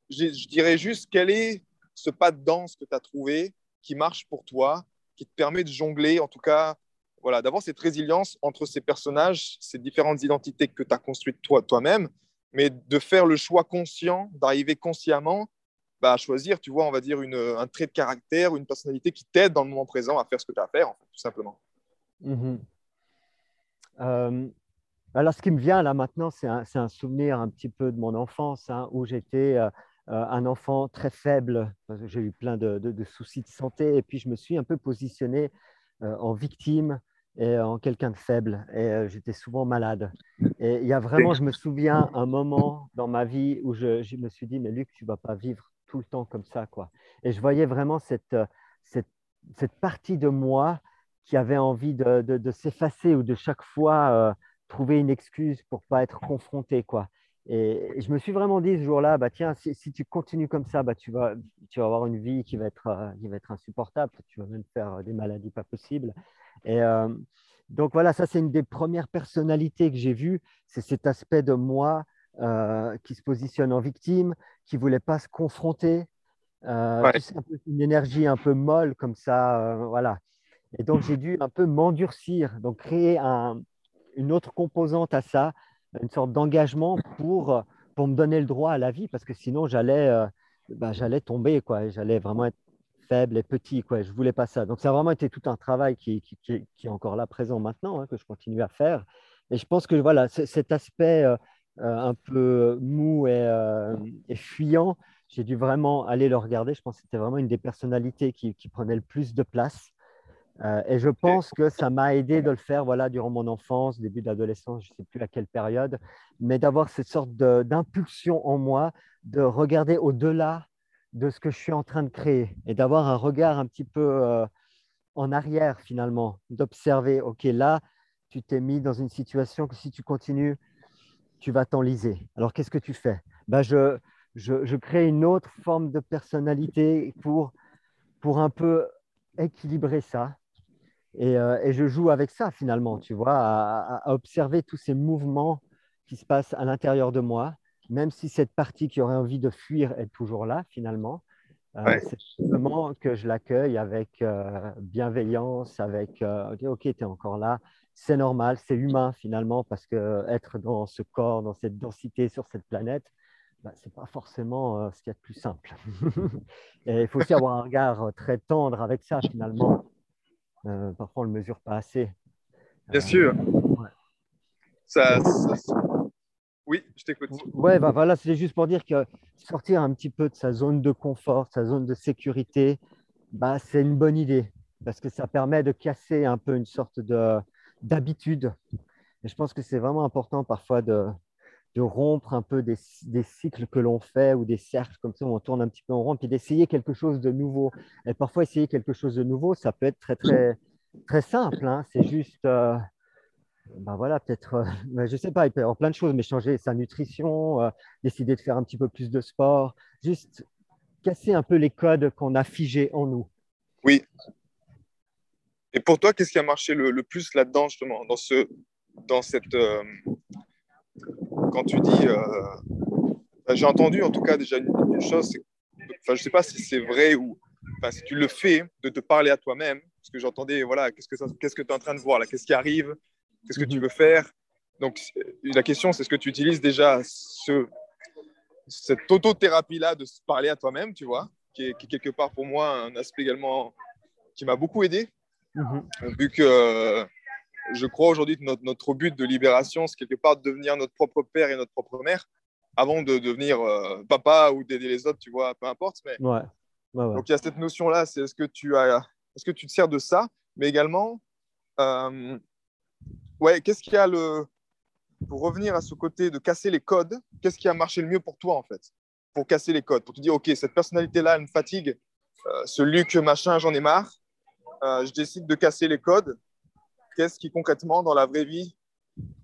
je, je dirais juste, quel est ce pas de danse que tu as trouvé qui marche pour toi, qui te permet de jongler, en tout cas, voilà, d'avoir cette résilience entre ces personnages, ces différentes identités que tu as construites toi, toi-même, mais de faire le choix conscient, d'arriver consciemment bah, choisir, tu vois, on va dire, une, un trait de caractère ou une personnalité qui t'aide dans le moment présent à faire ce que tu as à faire, tout simplement. Mhm. Euh, alors, ce qui me vient là maintenant, c'est un, un souvenir un petit peu de mon enfance, hein, où j'étais euh, euh, un enfant très faible, j'ai eu plein de, de- soucis de santé, et puis je me suis un peu positionné euh, en victime et en quelqu'un de faible, et euh, j'étais souvent malade. Et il y a vraiment, je me souviens, un moment dans ma vie où je, je me suis dit, mais Luc, tu vas pas vivre tout le temps comme ça, quoi. Et je voyais vraiment cette, euh, cette, cette partie de moi qui avait envie de, de- s'effacer ou de chaque fois euh, trouver une excuse pour pas être confronté, quoi. Et, je me suis vraiment dit ce jour-là, bah tiens, si, tu continues comme ça, bah tu vas, tu vas avoir une vie qui va être, euh, qui va être insupportable. Tu vas même faire des maladies pas possibles. Et donc voilà, ça c'est une des premières personnalités que j'ai vues, c'est cet aspect de moi euh, qui se positionne en victime, qui voulait pas se confronter. Euh, Ouais. tu sais, un peu une énergie un peu molle comme ça, euh, voilà. Et donc, j'ai dû un peu m'endurcir, donc créer un- une autre composante à ça, une sorte d'engagement pour, pour me donner le droit à la vie, parce que sinon, j'allais bah, j'allais tomber, quoi, j'allais vraiment être faible et petit, quoi. Je voulais pas ça. Donc, ça a vraiment été tout un travail qui, qui, qui est- qui est encore là présent maintenant, hein, que je continue à faire. Et je pense que voilà, cet aspect un peu mou et, euh, et fuyant, j'ai dû vraiment aller le regarder. Je pense que c'était vraiment une des personnalités qui, qui prenait le plus de place. Euh, et je pense que ça m'a aidé de le faire voilà, durant mon enfance, début de l'adolescence, je ne sais plus à quelle période, mais d'avoir cette sorte d'impulsion en moi de regarder au-delà de ce que je suis en train de créer et d'avoir un regard un petit peu euh, en arrière finalement, d'observer, OK, là, tu t'es mis dans une situation que si tu continues, tu vas t'enliser. Alors, qu'est-ce que tu fais? Ben, je, je, je crée une autre forme de personnalité pour, pour un peu équilibrer ça. Et, euh, et je joue avec ça finalement, tu vois, à, observer tous ces mouvements qui se passent à l'intérieur de moi, même si cette partie qui aurait envie de fuir est toujours là finalement. Euh, Ouais. C'est simplement que je l'accueille avec euh, bienveillance, avec euh, ok, tu es encore là, c'est normal, c'est humain finalement, parce que être dans ce corps, dans cette densité sur cette planète, bah, ce n'est pas forcément euh, ce qu'il y a de plus simple. Et il faut aussi avoir un regard euh, très tendre avec ça finalement. Euh, parfois, on ne le mesure pas assez. Bien Euh, sûr. ouais. Ça, ça- ça- Oui, je t'écoute. Ouais, bah voilà, c'est juste pour dire que sortir un petit peu de sa zone de confort, sa zone de sécurité, bah, c'est une bonne idée parce que ça permet de casser un peu une sorte de, d'habitude. Je pense que c'est vraiment important parfois de, de rompre un peu des, des cycles que l'on fait ou des cercles comme ça où on tourne un petit peu en rond, puis d'essayer quelque chose de nouveau. Et parfois, essayer quelque chose de nouveau, ça peut être très, très, très simple. hein. C'est juste, euh, ben voilà, peut-être, euh, ben je sais pas, il peut y avoir plein de choses, mais changer sa nutrition, euh, décider de faire un petit peu plus de sport, juste casser un peu les codes qu'on a figés en nous. Oui. Et pour toi, qu'est-ce qui a marché le, plus là-dedans, justement, dans, ce, dans cette. Euh, quand tu dis. Euh, j'ai entendu en tout cas déjà une, chose, enfin, je ne sais pas si c'est vrai ou si tu le fais, de te parler à toi-même, parce que j'entendais, voilà, qu'est-ce que tu es en train de voir là, qu'est-ce qui arrive, qu'est-ce que tu mhm. veux faire. Donc la question, c'est est-ce que tu utilises déjà ce, cette autothérapie-là de se parler à toi-même, tu vois, qui est, quelque part pour moi un aspect également qui m'a beaucoup aidé, mhm. vu que je crois aujourd'hui que notre, notre, but de libération, c'est quelque part de devenir notre propre père et notre propre mère, avant de devenir euh, papa ou d'aider les autres, tu vois, peu importe. Mais... Ouais. Donc il y a cette notion-là, c'est est-ce que tu as, est-ce que tu te sers de ça, mais également, euh, ouais, qu'est-ce qu'il y a le, pour revenir à ce côté de casser les codes, qu'est-ce qui a marché le mieux pour toi en fait, pour casser les codes, pour te dire ok cette personnalité-là elle me fatigue, euh, ce Luc machin j'en ai marre, euh, je décide de casser les codes. Qu'est-ce qui concrètement dans la vraie vie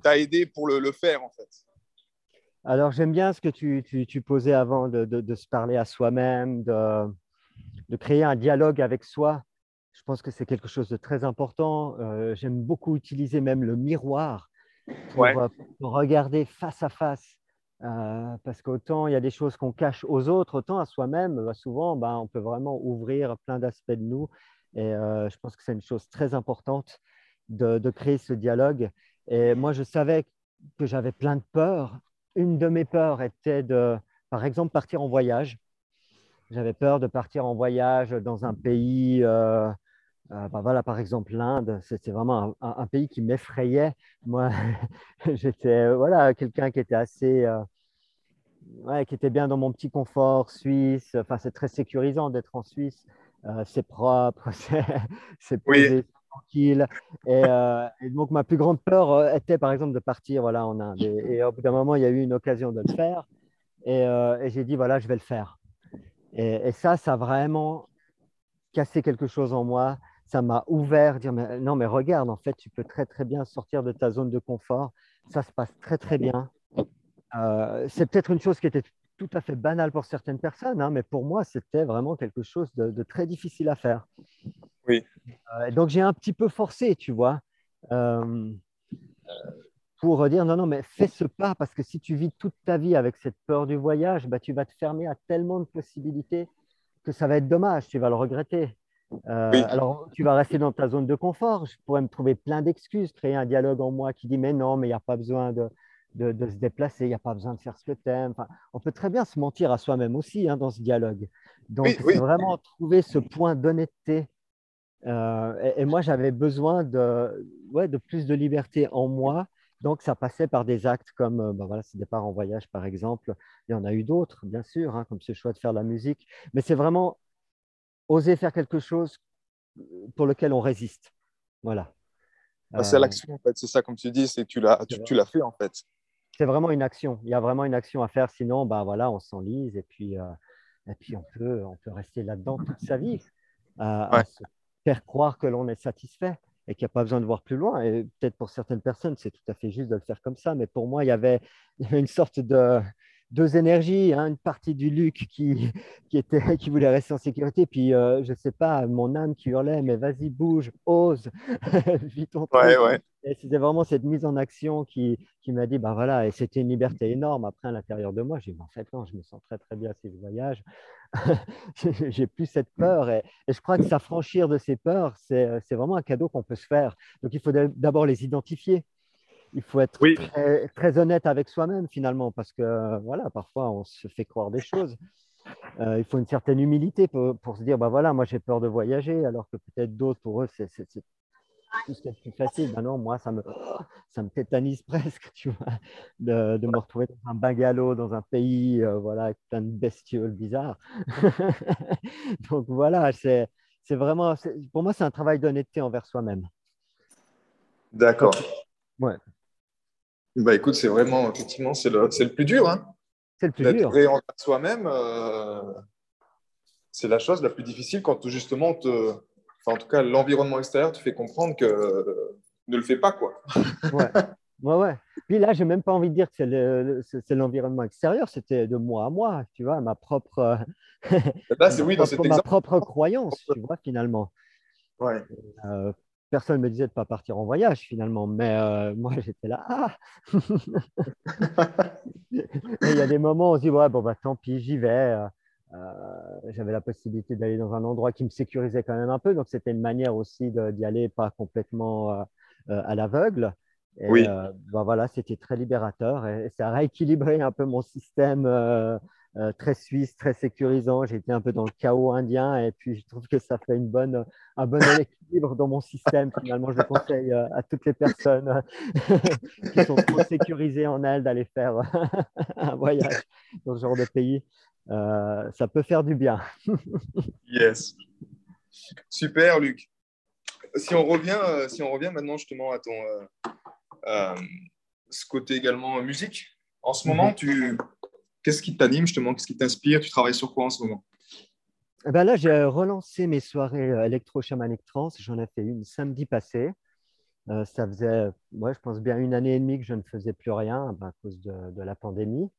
t'a aidé pour le, le faire en fait? Alors, j'aime bien ce que tu, tu, tu posais avant de, de, de, se parler à soi-même, de, de créer un dialogue avec soi. Je pense que c'est quelque chose de très important. Euh, j'aime beaucoup utiliser même le miroir pour, euh, regarder face à face. Euh, parce qu'autant il y a des choses qu'on cache aux autres, autant à soi-même, bah, souvent, ben, on peut vraiment ouvrir plein d'aspects de nous. Et je pense que c'est une chose très importante de, créer ce dialogue. Et moi, je savais que j'avais plein de peurs. Une de mes peurs était de, par exemple, partir en voyage. J'avais peur de partir en voyage dans un pays, euh, euh, bah voilà, par exemple l'Inde, c'était vraiment un, pays qui m'effrayait. Moi, j'étais voilà, quelqu'un qui était assez, euh, qui était bien dans mon petit confort suisse. Enfin, c'est très sécurisant d'être en Suisse. C'est propre, c'est posé, tranquille. Et, donc, ma plus grande peur était, par exemple, de partir voilà, en Inde. Et, au bout d'un moment, il y a eu une occasion de le faire. Et, et j'ai dit, voilà, je vais le faire. Et, ça, ça a vraiment cassé quelque chose en moi. Ça m'a ouvert, dire mais, non, mais regarde, en fait, tu peux très très bien sortir de ta zone de confort. Ça se passe très très bien. Euh, c'est peut-être une chose qui était tout à fait banale pour certaines personnes, hein, mais pour moi, c'était vraiment quelque chose de, très difficile à faire. Oui. Euh, donc, j'ai un petit peu forcé, tu vois. Euh, pour dire non, non, mais fais ce pas parce que si tu vis toute ta vie avec cette peur du voyage, bah, tu vas te fermer à tellement de possibilités que ça va être dommage, tu vas le regretter. Euh, alors, tu vas rester dans ta zone de confort. Je pourrais me trouver plein d'excuses, créer un dialogue en moi qui dit mais non, mais il n'y a pas besoin de, de, se déplacer, il n'y a pas besoin de faire ce que tu aimes. Enfin, on peut très bien se mentir à soi-même aussi hein, dans ce dialogue. Donc, c'est vraiment trouver ce point d'honnêteté. Euh, et, moi, j'avais besoin de, ouais, de plus de liberté en moi donc, ça passait par des actes comme ben voilà, ce départ en voyage, par exemple. Il y en a eu d'autres, bien sûr, hein, comme ce choix de faire la musique. Mais c'est vraiment oser faire quelque chose pour lequel on résiste. Voilà. Ah, c'est euh, l'action, en fait. C'est ça, comme tu dis, c'est que tu l'as, tu, l'as fait, en fait. C'est vraiment une action. Il y a vraiment une action à faire. Sinon, ben voilà, on s'enlise et puis, euh, et puis on, peut, on peut rester là-dedans toute sa vie, à se faire croire que l'on est satisfait et qu'il n'y a pas besoin de voir plus loin. Et peut-être pour certaines personnes, c'est tout à fait juste de le faire comme ça. Mais pour moi, il y avait, une sorte de deux énergies, hein. une partie du Luc qui, qui, était, qui voulait rester en sécurité, puis euh, je ne sais pas, mon âme qui hurlait, mais vas-y, bouge, ose, vis ton ouais, ouais. Et c'était vraiment cette mise en action qui, qui m'a dit, bah voilà, et c'était une liberté énorme après à l'intérieur de moi. J'ai dit, en fait, non, je me sens très, très bien si je voyage. j'ai plus cette peur. Et, je crois que s'affranchir de ces peurs, c'est vraiment un cadeau qu'on peut se faire. Donc, il faut d'abord les identifier. Il faut être très, honnête avec soi-même finalement, parce que voilà, parfois on se fait croire des choses. Euh, il faut une certaine humilité pour, pour se dire, bah voilà, moi j'ai peur de voyager, alors que peut-être d'autres, pour eux, c'est tout ce qui est plus facile. Ben non, moi, ça me, ça me tétanise presque, tu vois, de, de me retrouver dans un bungalow, dans un pays, euh, voilà, avec plein de bestioles bizarres. Donc voilà, c'est vraiment, pour moi, c'est un travail d'honnêteté envers soi-même. D'accord. Ouais. Bah écoute, c'est vraiment, effectivement, c'est le, le, plus dur. Hein. C'est le plus dur. envers soi-même, euh, c'est la chose la plus difficile quand justement te en tout cas, l'environnement extérieur te fait comprendre que euh, ne le fais pas, quoi. ouais. Ouais, ouais. Puis là, j'ai même pas envie de dire que c'est l'environnement extérieur, c'était de moi à moi, tu vois, ma propre, là, c'est oui, dans cet ma propre croyance, tu vois, finalement. Ouais. Euh, personne ne me disait de ne pas partir en voyage finalement, mais moi j'étais là. Ah il y a des moments où on se dit ouais, bon, bah, tant pis, j'y vais. J'avais la possibilité d'aller dans un endroit qui me sécurisait quand même un peu, donc c'était une manière aussi d'y aller pas complètement à l'aveugle. oui. bah, voilà, c'était très libérateur et, ça a rééquilibré un peu mon système euh, très suisse, très sécurisant. Été un peu dans le chaos indien et puis je trouve que ça fait une bonne, un bon équilibre dans mon système. Finalement, je conseille euh, à toutes les personnes qui sont trop sécurisées en elles d'aller faire un voyage dans ce genre de pays. Euh, ça peut faire du bien. yes. Super, Luc. Si on revient, si on revient maintenant justement à ton ce côté également musique, en ce moment, mhm. tu, Qu'est-ce qui t'anime justement? Qu'est-ce qui t'inspire? Tu travailles sur quoi en ce moment? Eh ben Là, j'ai relancé mes soirées euh, électro-chamanique trans. J'en ai fait une samedi passé. Euh, ça faisait, moi, je pense bien une année et demie que je ne faisais plus rien bah, à cause de, la pandémie.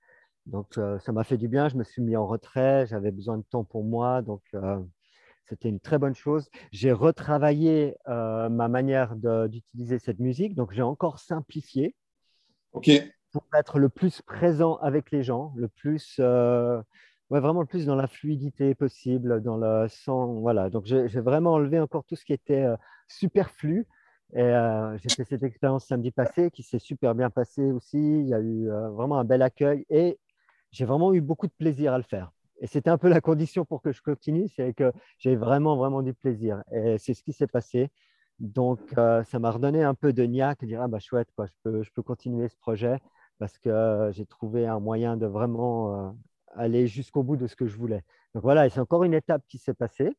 Donc, euh, ça m'a fait du bien. Je me suis mis en retrait. J'avais besoin de temps pour moi. Donc, c'était une très bonne chose. J'ai retravaillé ma manière d'utiliser cette musique. Donc, j'ai encore simplifié. OK pour être le plus présent avec les gens, le plus, euh, ouais, vraiment le plus dans la fluidité possible, dans le sang. Voilà. Donc, j'ai vraiment enlevé encore tout ce qui était euh, superflu. Et euh, j'ai fait cette expérience samedi passé qui s'est super bien passée aussi. Il y a eu vraiment un bel accueil et j'ai vraiment eu beaucoup de plaisir à le faire. Et c'était un peu la condition pour que je continue, c'est que j'ai vraiment, vraiment du plaisir. Et c'est ce qui s'est passé. Donc, ça m'a redonné un peu de niaque, dire, ah bah chouette, quoi, je, peux, je peux continuer ce projet parce que euh, j'ai trouvé un moyen de vraiment euh, aller jusqu'au bout de ce que je voulais. Donc voilà, et c'est encore une étape qui s'est passée.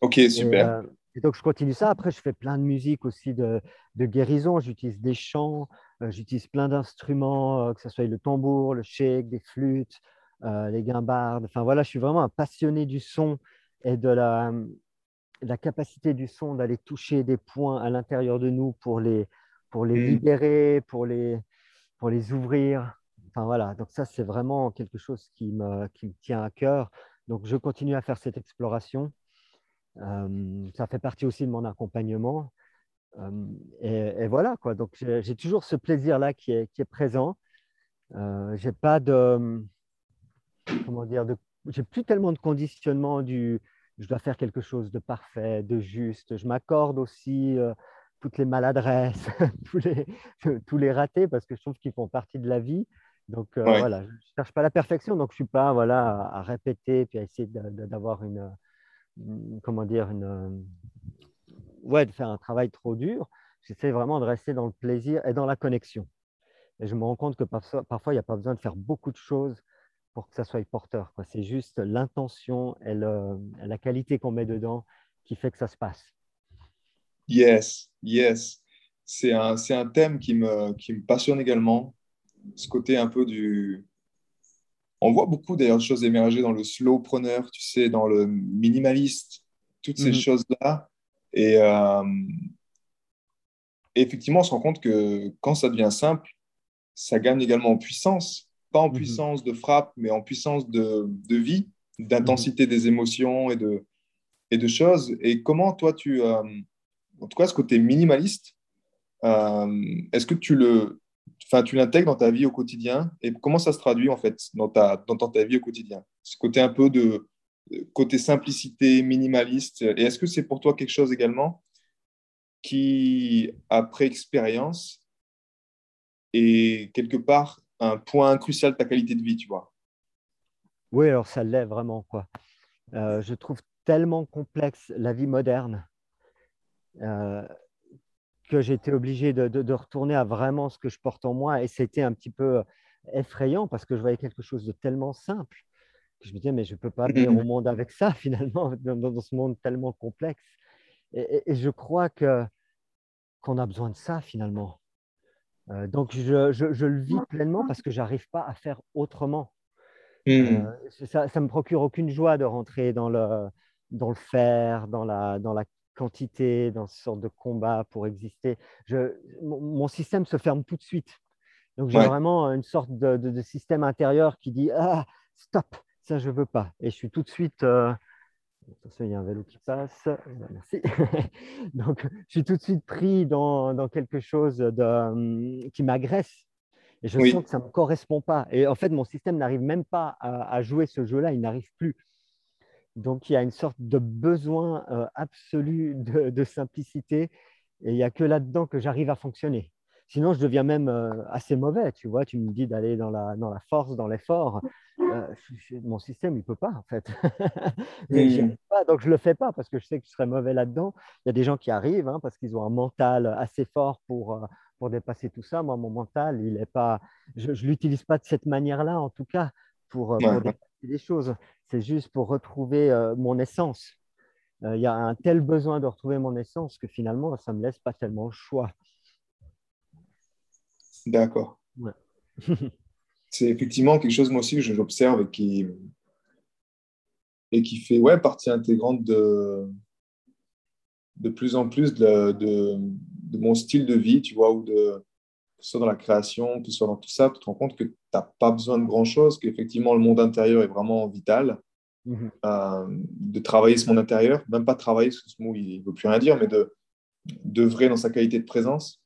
Ok, super. Euh, et, donc je continue ça. Après, je fais plein de musique aussi de, de guérison. J'utilise des chants, j'utilise plein d'instruments, que ce soit le tambour, le shake, des flûtes, les guimbardes. Enfin voilà, je suis vraiment un passionné du son et de la, la capacité du son d'aller toucher des points à l'intérieur de nous pour les, pour les mmh. libérer, pour les, pour les ouvrir. Enfin voilà, donc ça c'est vraiment quelque chose qui me, qui me tient à cœur. Donc je continue à faire cette exploration. Euh, ça fait partie aussi de mon accompagnement. Euh, et, voilà quoi. Donc j'ai toujours ce plaisir là qui est, qui est présent. Euh, j'ai pas de comment dire de j'ai plus tellement de conditionnement du je dois faire quelque chose de parfait, de juste. Je m'accorde aussi euh, toutes les maladresses, tous, les, tous les ratés, parce que je trouve qu'ils font partie de la vie. Donc euh, voilà, je ne cherche pas la perfection, donc je ne suis pas voilà, à, répéter puis à essayer d'avoir une, comment dire, une, ouais, de faire un travail trop dur. J'essaie vraiment de rester dans le plaisir et dans la connexion. Et je me rends compte que parfois, il n'y a pas besoin de faire beaucoup de choses pour que ça soit porteur. C'est juste l'intention et, et la qualité qu'on met dedans qui fait que ça se passe. Yes, yes. C'est un, un, thème qui me, qui me passionne également. Ce côté un peu du. On voit beaucoup d'ailleurs de choses émerger dans le slow preneur, tu sais, dans le minimaliste, toutes ces mhm. choses-là. Et euh, effectivement, on se rend compte que quand ça devient simple, ça gagne également en puissance. Pas en mhm. puissance de frappe, mais en puissance de, de vie, d'intensité mhm. des émotions et de, et de choses. Et comment toi, tu, euh, en tout cas, ce côté minimaliste, euh, est-ce que tu le, enfin, tu l'intègres dans ta vie au quotidien et comment ça se traduit en fait dans ta, dans ta vie au quotidien? Ce côté un peu de côté simplicité, minimaliste. Et est-ce que c'est pour toi quelque chose également qui, après expérience, est quelque part un point crucial de ta qualité de vie, tu vois? Oui, alors ça l'est vraiment quoi. Euh, je trouve tellement complexe la vie moderne euh, que été obligé de, retourner à vraiment ce que je porte en moi. Et c'était un petit peu effrayant parce que je voyais quelque chose de tellement simple que je me disais, mais je ne peux pas venir au monde avec ça finalement, dans, ce monde tellement complexe. Et, je crois que qu'on a besoin de ça finalement. Euh, donc je, je, le vis pleinement parce que j'arrive pas à faire autrement. Euh, ça, ne me procure aucune joie de rentrer dans le, dans le faire, dans la, dans la quantité, dans ce sorte de combat pour exister. Je, mon, système se ferme tout de suite. Donc j'ai vraiment une sorte de, système intérieur qui dit ah stop, ça je veux pas. Et je suis tout de suite, euh, Attention, il y a un vélo qui passe. Merci. Donc, je suis tout de suite pris dans, dans quelque chose de, hum, qui m'agresse. Et je sens que ça ne me correspond pas. Et en fait, mon système n'arrive même pas à, jouer ce jeu-là. Il n'arrive plus. Donc, il y a une sorte de besoin euh, absolu de, de, simplicité. Et il n'y a que là-dedans que j'arrive à fonctionner. Sinon, je deviens même euh, assez mauvais. Tu vois, tu me dis d'aller dans la, dans la force, dans l'effort. Euh, mon système, il ne peut pas, en fait. pas, donc, je ne le fais pas parce que je sais que je serais mauvais là-dedans. Il y a des gens qui arrivent hein, parce qu'ils ont un mental assez fort pour, pour dépasser tout ça. Moi, mon mental, il est pas, je ne l'utilise pas de cette manière-là, en tout cas, pour, pour dépasser les choses. C'est juste pour retrouver mon essence. Il y a un tel besoin de retrouver mon essence que finalement, ça ne me laisse pas tellement le choix. D'accord. c'est effectivement quelque chose, moi aussi, que j'observe et qui, et qui fait ouais, partie intégrante de, de plus en plus de, de, mon style de vie, tu vois, ou de, que ce soit dans la création, que ce soit dans tout ça, tu te rends compte que tu n'as pas besoin de grand-chose, qu'effectivement, le monde intérieur est vraiment vital. Mhm. Euh, de travailler ce monde intérieur, même pas travailler, ce mot, il ne veut plus rien dire, mais de d'œuvrer dans sa qualité de présence.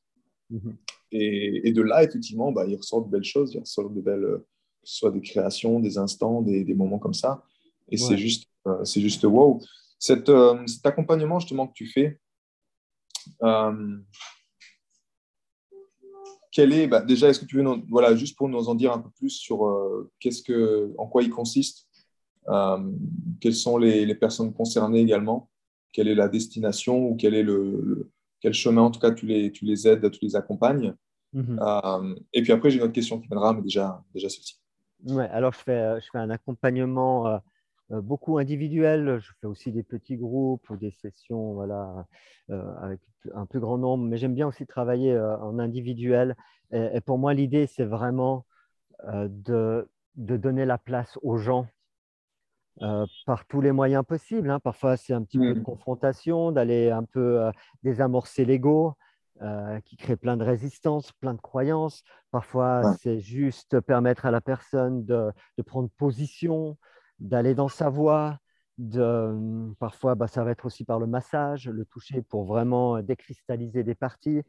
Mhm. Et, de là, effectivement, bah, il ressort de belles choses, il ressort de belles, que ce soit des créations, des instants, des, des moments comme ça. Et c'est juste, euh, c'est juste wow. Euh, cet, accompagnement justement que tu fais, quel est, bah, déjà, est-ce que tu veux, voilà, juste pour nous en dire un peu plus sur qu'est-ce que, en quoi il consiste, quelles sont les, les, personnes concernées également, quelle est la destination ou quel est le quel chemin, en tout cas, tu les, tu les aides, tu les accompagnes. Mhm. Euh, et puis après, j'ai une autre question qui viendra, mais déjà, déjà celle-ci. Ouais, alors, je fais, je fais un accompagnement euh, euh, beaucoup individuel. Je fais aussi des petits groupes ou des sessions voilà, avec un plus grand nombre, mais j'aime bien aussi travailler en individuel. Et, pour moi, l'idée, c'est vraiment de, de donner la place aux gens euh, par tous les moyens possibles. Hein. Parfois, c'est un petit peu de mmh. confrontation, d'aller un peu euh, désamorcer l'ego, euh, qui crée plein de résistance, plein de croyances. Parfois, c'est juste permettre à la personne de, prendre position, d'aller dans sa voie. De, parfois, bah, ça va être aussi par le massage, le toucher pour vraiment décristalliser des parties,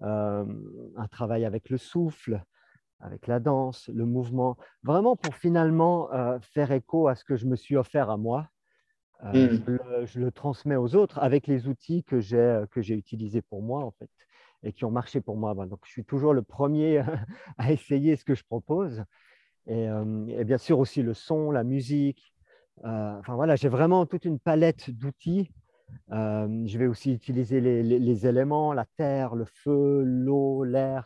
un travail avec le souffle, avec la danse, le mouvement, vraiment pour finalement euh, faire écho à ce que je me suis offert à moi. Euh, mmh. je, le, transmets aux autres avec les outils que j'ai euh, que j'ai utilisés pour moi en fait et qui ont marché pour moi. Donc je suis toujours le premier à essayer ce que je propose et, bien sûr aussi le son, la musique. enfin voilà, j'ai vraiment toute une palette d'outils. je vais aussi utiliser les éléments, la terre, le feu, l'eau, l'air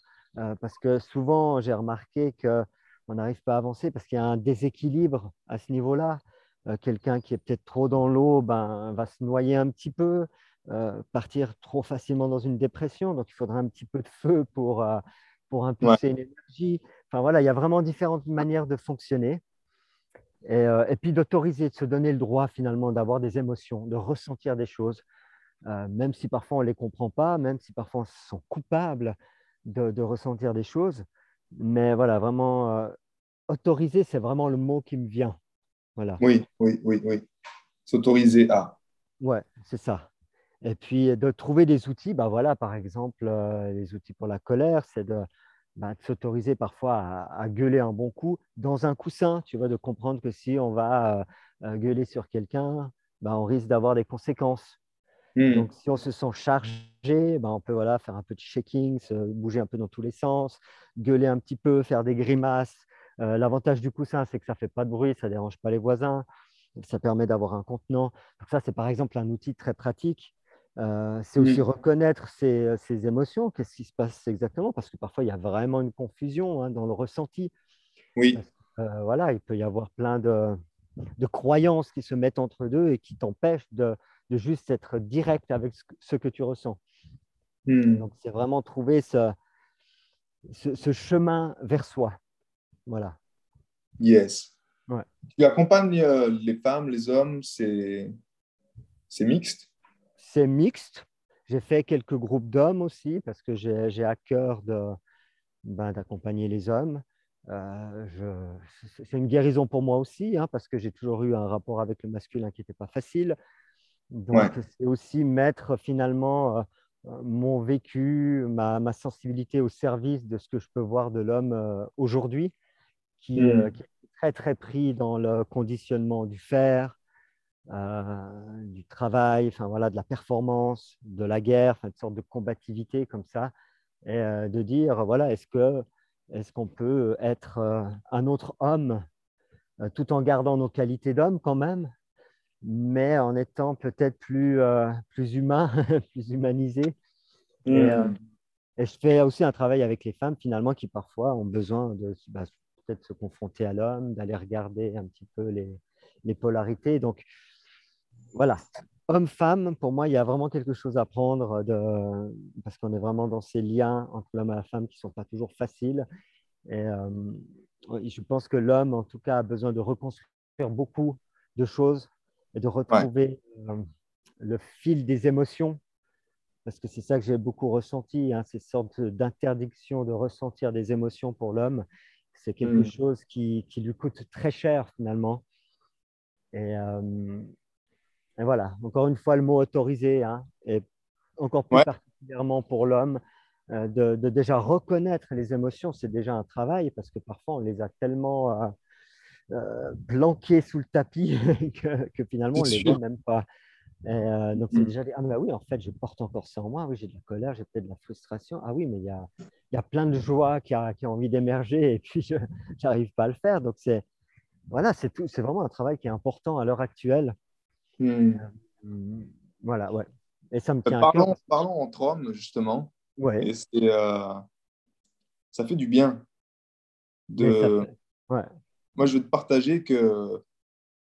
parce que souvent, j'ai remarqué qu'on n'arrive pas à avancer parce qu'il y a un déséquilibre à ce niveau-là. Euh, quelqu'un qui est peut-être trop dans l'eau ben, va se noyer un petit peu, euh, partir trop facilement dans une dépression. Donc, il faudrait un petit peu de feu pour, pour impulser une énergie. Enfin, voilà, il y a vraiment différentes manières de fonctionner. Et, et puis d'autoriser, de se donner le droit finalement d'avoir des émotions, de ressentir des choses, même si parfois on ne les comprend pas, même si parfois on se sent coupable, de, ressentir des choses. Mais voilà, vraiment, euh, autoriser, c'est vraiment le mot qui me vient. Voilà. Oui, oui, oui, oui. S'autoriser à. Ouais, c'est ça. Et puis de trouver des outils, bah voilà, par exemple, euh, les outils pour la colère, c'est de, bah, s'autoriser parfois à, gueuler un bon coup dans un coussin, tu vois, de comprendre que si on va euh, gueuler sur quelqu'un, bah, on risque d'avoir des conséquences. Hmm. Donc, si on se sent chargé, ben, on peut voilà, faire un peu de shaking, se bouger un peu dans tous les sens, gueuler un petit peu, faire des grimaces. Euh, l'avantage du coussin, c'est que ça ne fait pas de bruit, ça ne dérange pas les voisins, ça permet d'avoir un contenant. Donc ça, c'est par exemple un outil très pratique. Euh, c'est aussi hmm. reconnaître ses, émotions, qu'est-ce qui se passe exactement, parce que parfois, il y a vraiment une confusion hein, dans le ressenti. Oui. Euh, voilà, il peut y avoir plein de, de croyances qui se mettent entre deux et qui t'empêchent de, de juste être direct avec ce que tu ressens. Hmm. Donc, c'est vraiment trouver ce, ce, chemin vers soi. Voilà. Yes. Tu accompagnes euh, les femmes, les hommes, c'est mixte? C'est mixte. J'ai fait quelques groupes d'hommes aussi parce que j'ai à cœur ben, d'accompagner les hommes. c'est une guérison pour moi aussi, hein, parce que j'ai toujours eu un rapport avec le masculin qui n'était pas facile. Donc, c'est aussi mettre finalement mon vécu, ma, ma, sensibilité au service de ce que je peux voir de l'homme aujourd'hui, qui, mmh. qui, est très, très pris dans le conditionnement du faire, euh, du travail, enfin voilà, de la performance, de la guerre, enfin, une sorte de combativité comme ça, et euh, de dire voilà, est-ce que est-ce qu'on peut être euh, un autre homme tout en gardant nos qualités d'homme quand même, mais en étant peut-être plus, plus humain, plus humanisé. Mmh. Et, je fais aussi un travail avec les femmes finalement qui parfois ont besoin de bah, peut-être se confronter à l'homme, d'aller regarder un petit peu les, les polarités. Donc, voilà, homme-femme, pour moi, il y a vraiment quelque chose à prendre de... parce qu'on est vraiment dans ces liens entre l'homme et la femme qui ne sont pas toujours faciles. Et euh, je pense que l'homme, en tout cas, a besoin de reconstruire beaucoup de choses et de retrouver euh, le fil des émotions, parce que c'est ça que j'ai beaucoup ressenti, hein, ces sortes d'interdiction de ressentir des émotions pour l'homme. C'est quelque hmm. chose qui, qui, lui coûte très cher finalement. Et, euh, et voilà, encore une fois, le mot autorisé, hein, et encore plus particulièrement pour l'homme, euh, de, déjà reconnaître les émotions, c'est déjà un travail parce que parfois on les a tellement euh, euh planquées sous le tapis que, finalement on ne les voit même pas. donc c'est mm. déjà ah mais oui, en fait, je porte encore ça en moi. Oui, j'ai de la colère, j'ai peut-être de la frustration. Ah oui, mais il y a, y a, plein de joie qui a, qui a envie d'émerger et puis je n'arrive pas à le faire. Donc c'est voilà, c'est vraiment un travail qui est important à l'heure actuelle Euh, voilà, ouais. Et ça me tient parlons, parlons entre hommes, justement. Ouais. Et c'est, euh, ça fait du bien. De... Ouais. Moi, je veux te partager que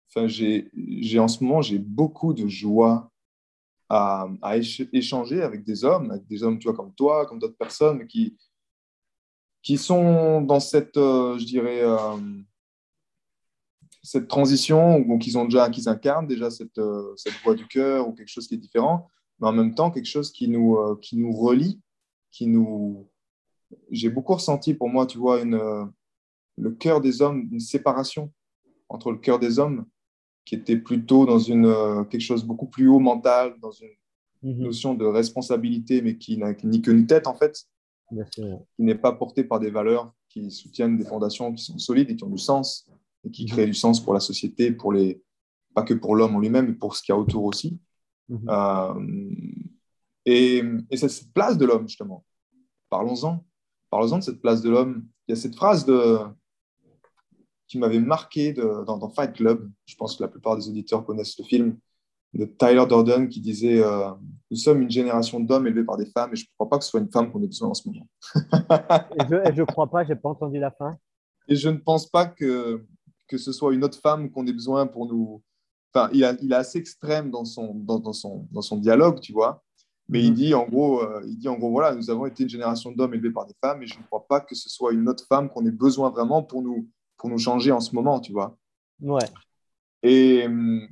enfin, j'ai, j'ai en ce moment, j'ai beaucoup de joie à, à, échanger avec des hommes, avec des hommes tu vois, comme toi, comme d'autres personnes qui, qui sont dans cette, euh, je dirais, cette transition, ou qu'ils ont déjà, qu'ils incarnent déjà cette, euh, cette voix du cœur ou quelque chose qui est différent, mais en même temps quelque chose qui nous, euh, qui nous relie, qui nous. J'ai beaucoup ressenti pour moi, tu vois, une, euh, le cœur des hommes, une séparation entre le cœur des hommes qui était plutôt dans une, quelque chose beaucoup plus haut mental, dans une mhm. notion de responsabilité, mais qui n'a ni qu'une tête en fait, qui n'est pas portée par des valeurs qui soutiennent des fondations qui sont solides et qui ont du sens et qui crée du sens pour la société, pour les, pas que pour l'homme en lui-même, mais pour ce qu'il y a autour aussi. Mhm. Euh, et, et c'est cette place de l'homme, justement. Parlons-en. Parlons-en de cette place de l'homme. Il y a cette phrase de, qui m'avait marqué de, dans, Fight Club. Je pense que la plupart des auditeurs connaissent le film de Tyler Durden qui disait euh, Nous sommes une génération d'hommes élevés par des femmes et je ne crois pas que ce soit une femme qu'on ait besoin en ce moment. et je ne crois pas, je n'ai pas entendu la fin. Et je ne pense pas que, que ce soit une autre femme qu'on ait besoin pour nous. Enfin, il, a, il est assez extrême dans son, dans, son, dans son dialogue, tu vois. Mais il mhm. dit en gros, euh, il dit en gros, voilà, nous avons été une génération d'hommes élevés par des femmes, et je ne crois pas que ce soit une autre femme qu'on ait besoin vraiment pour nous, pour nous changer en ce moment, tu vois. Ouais. Et hum,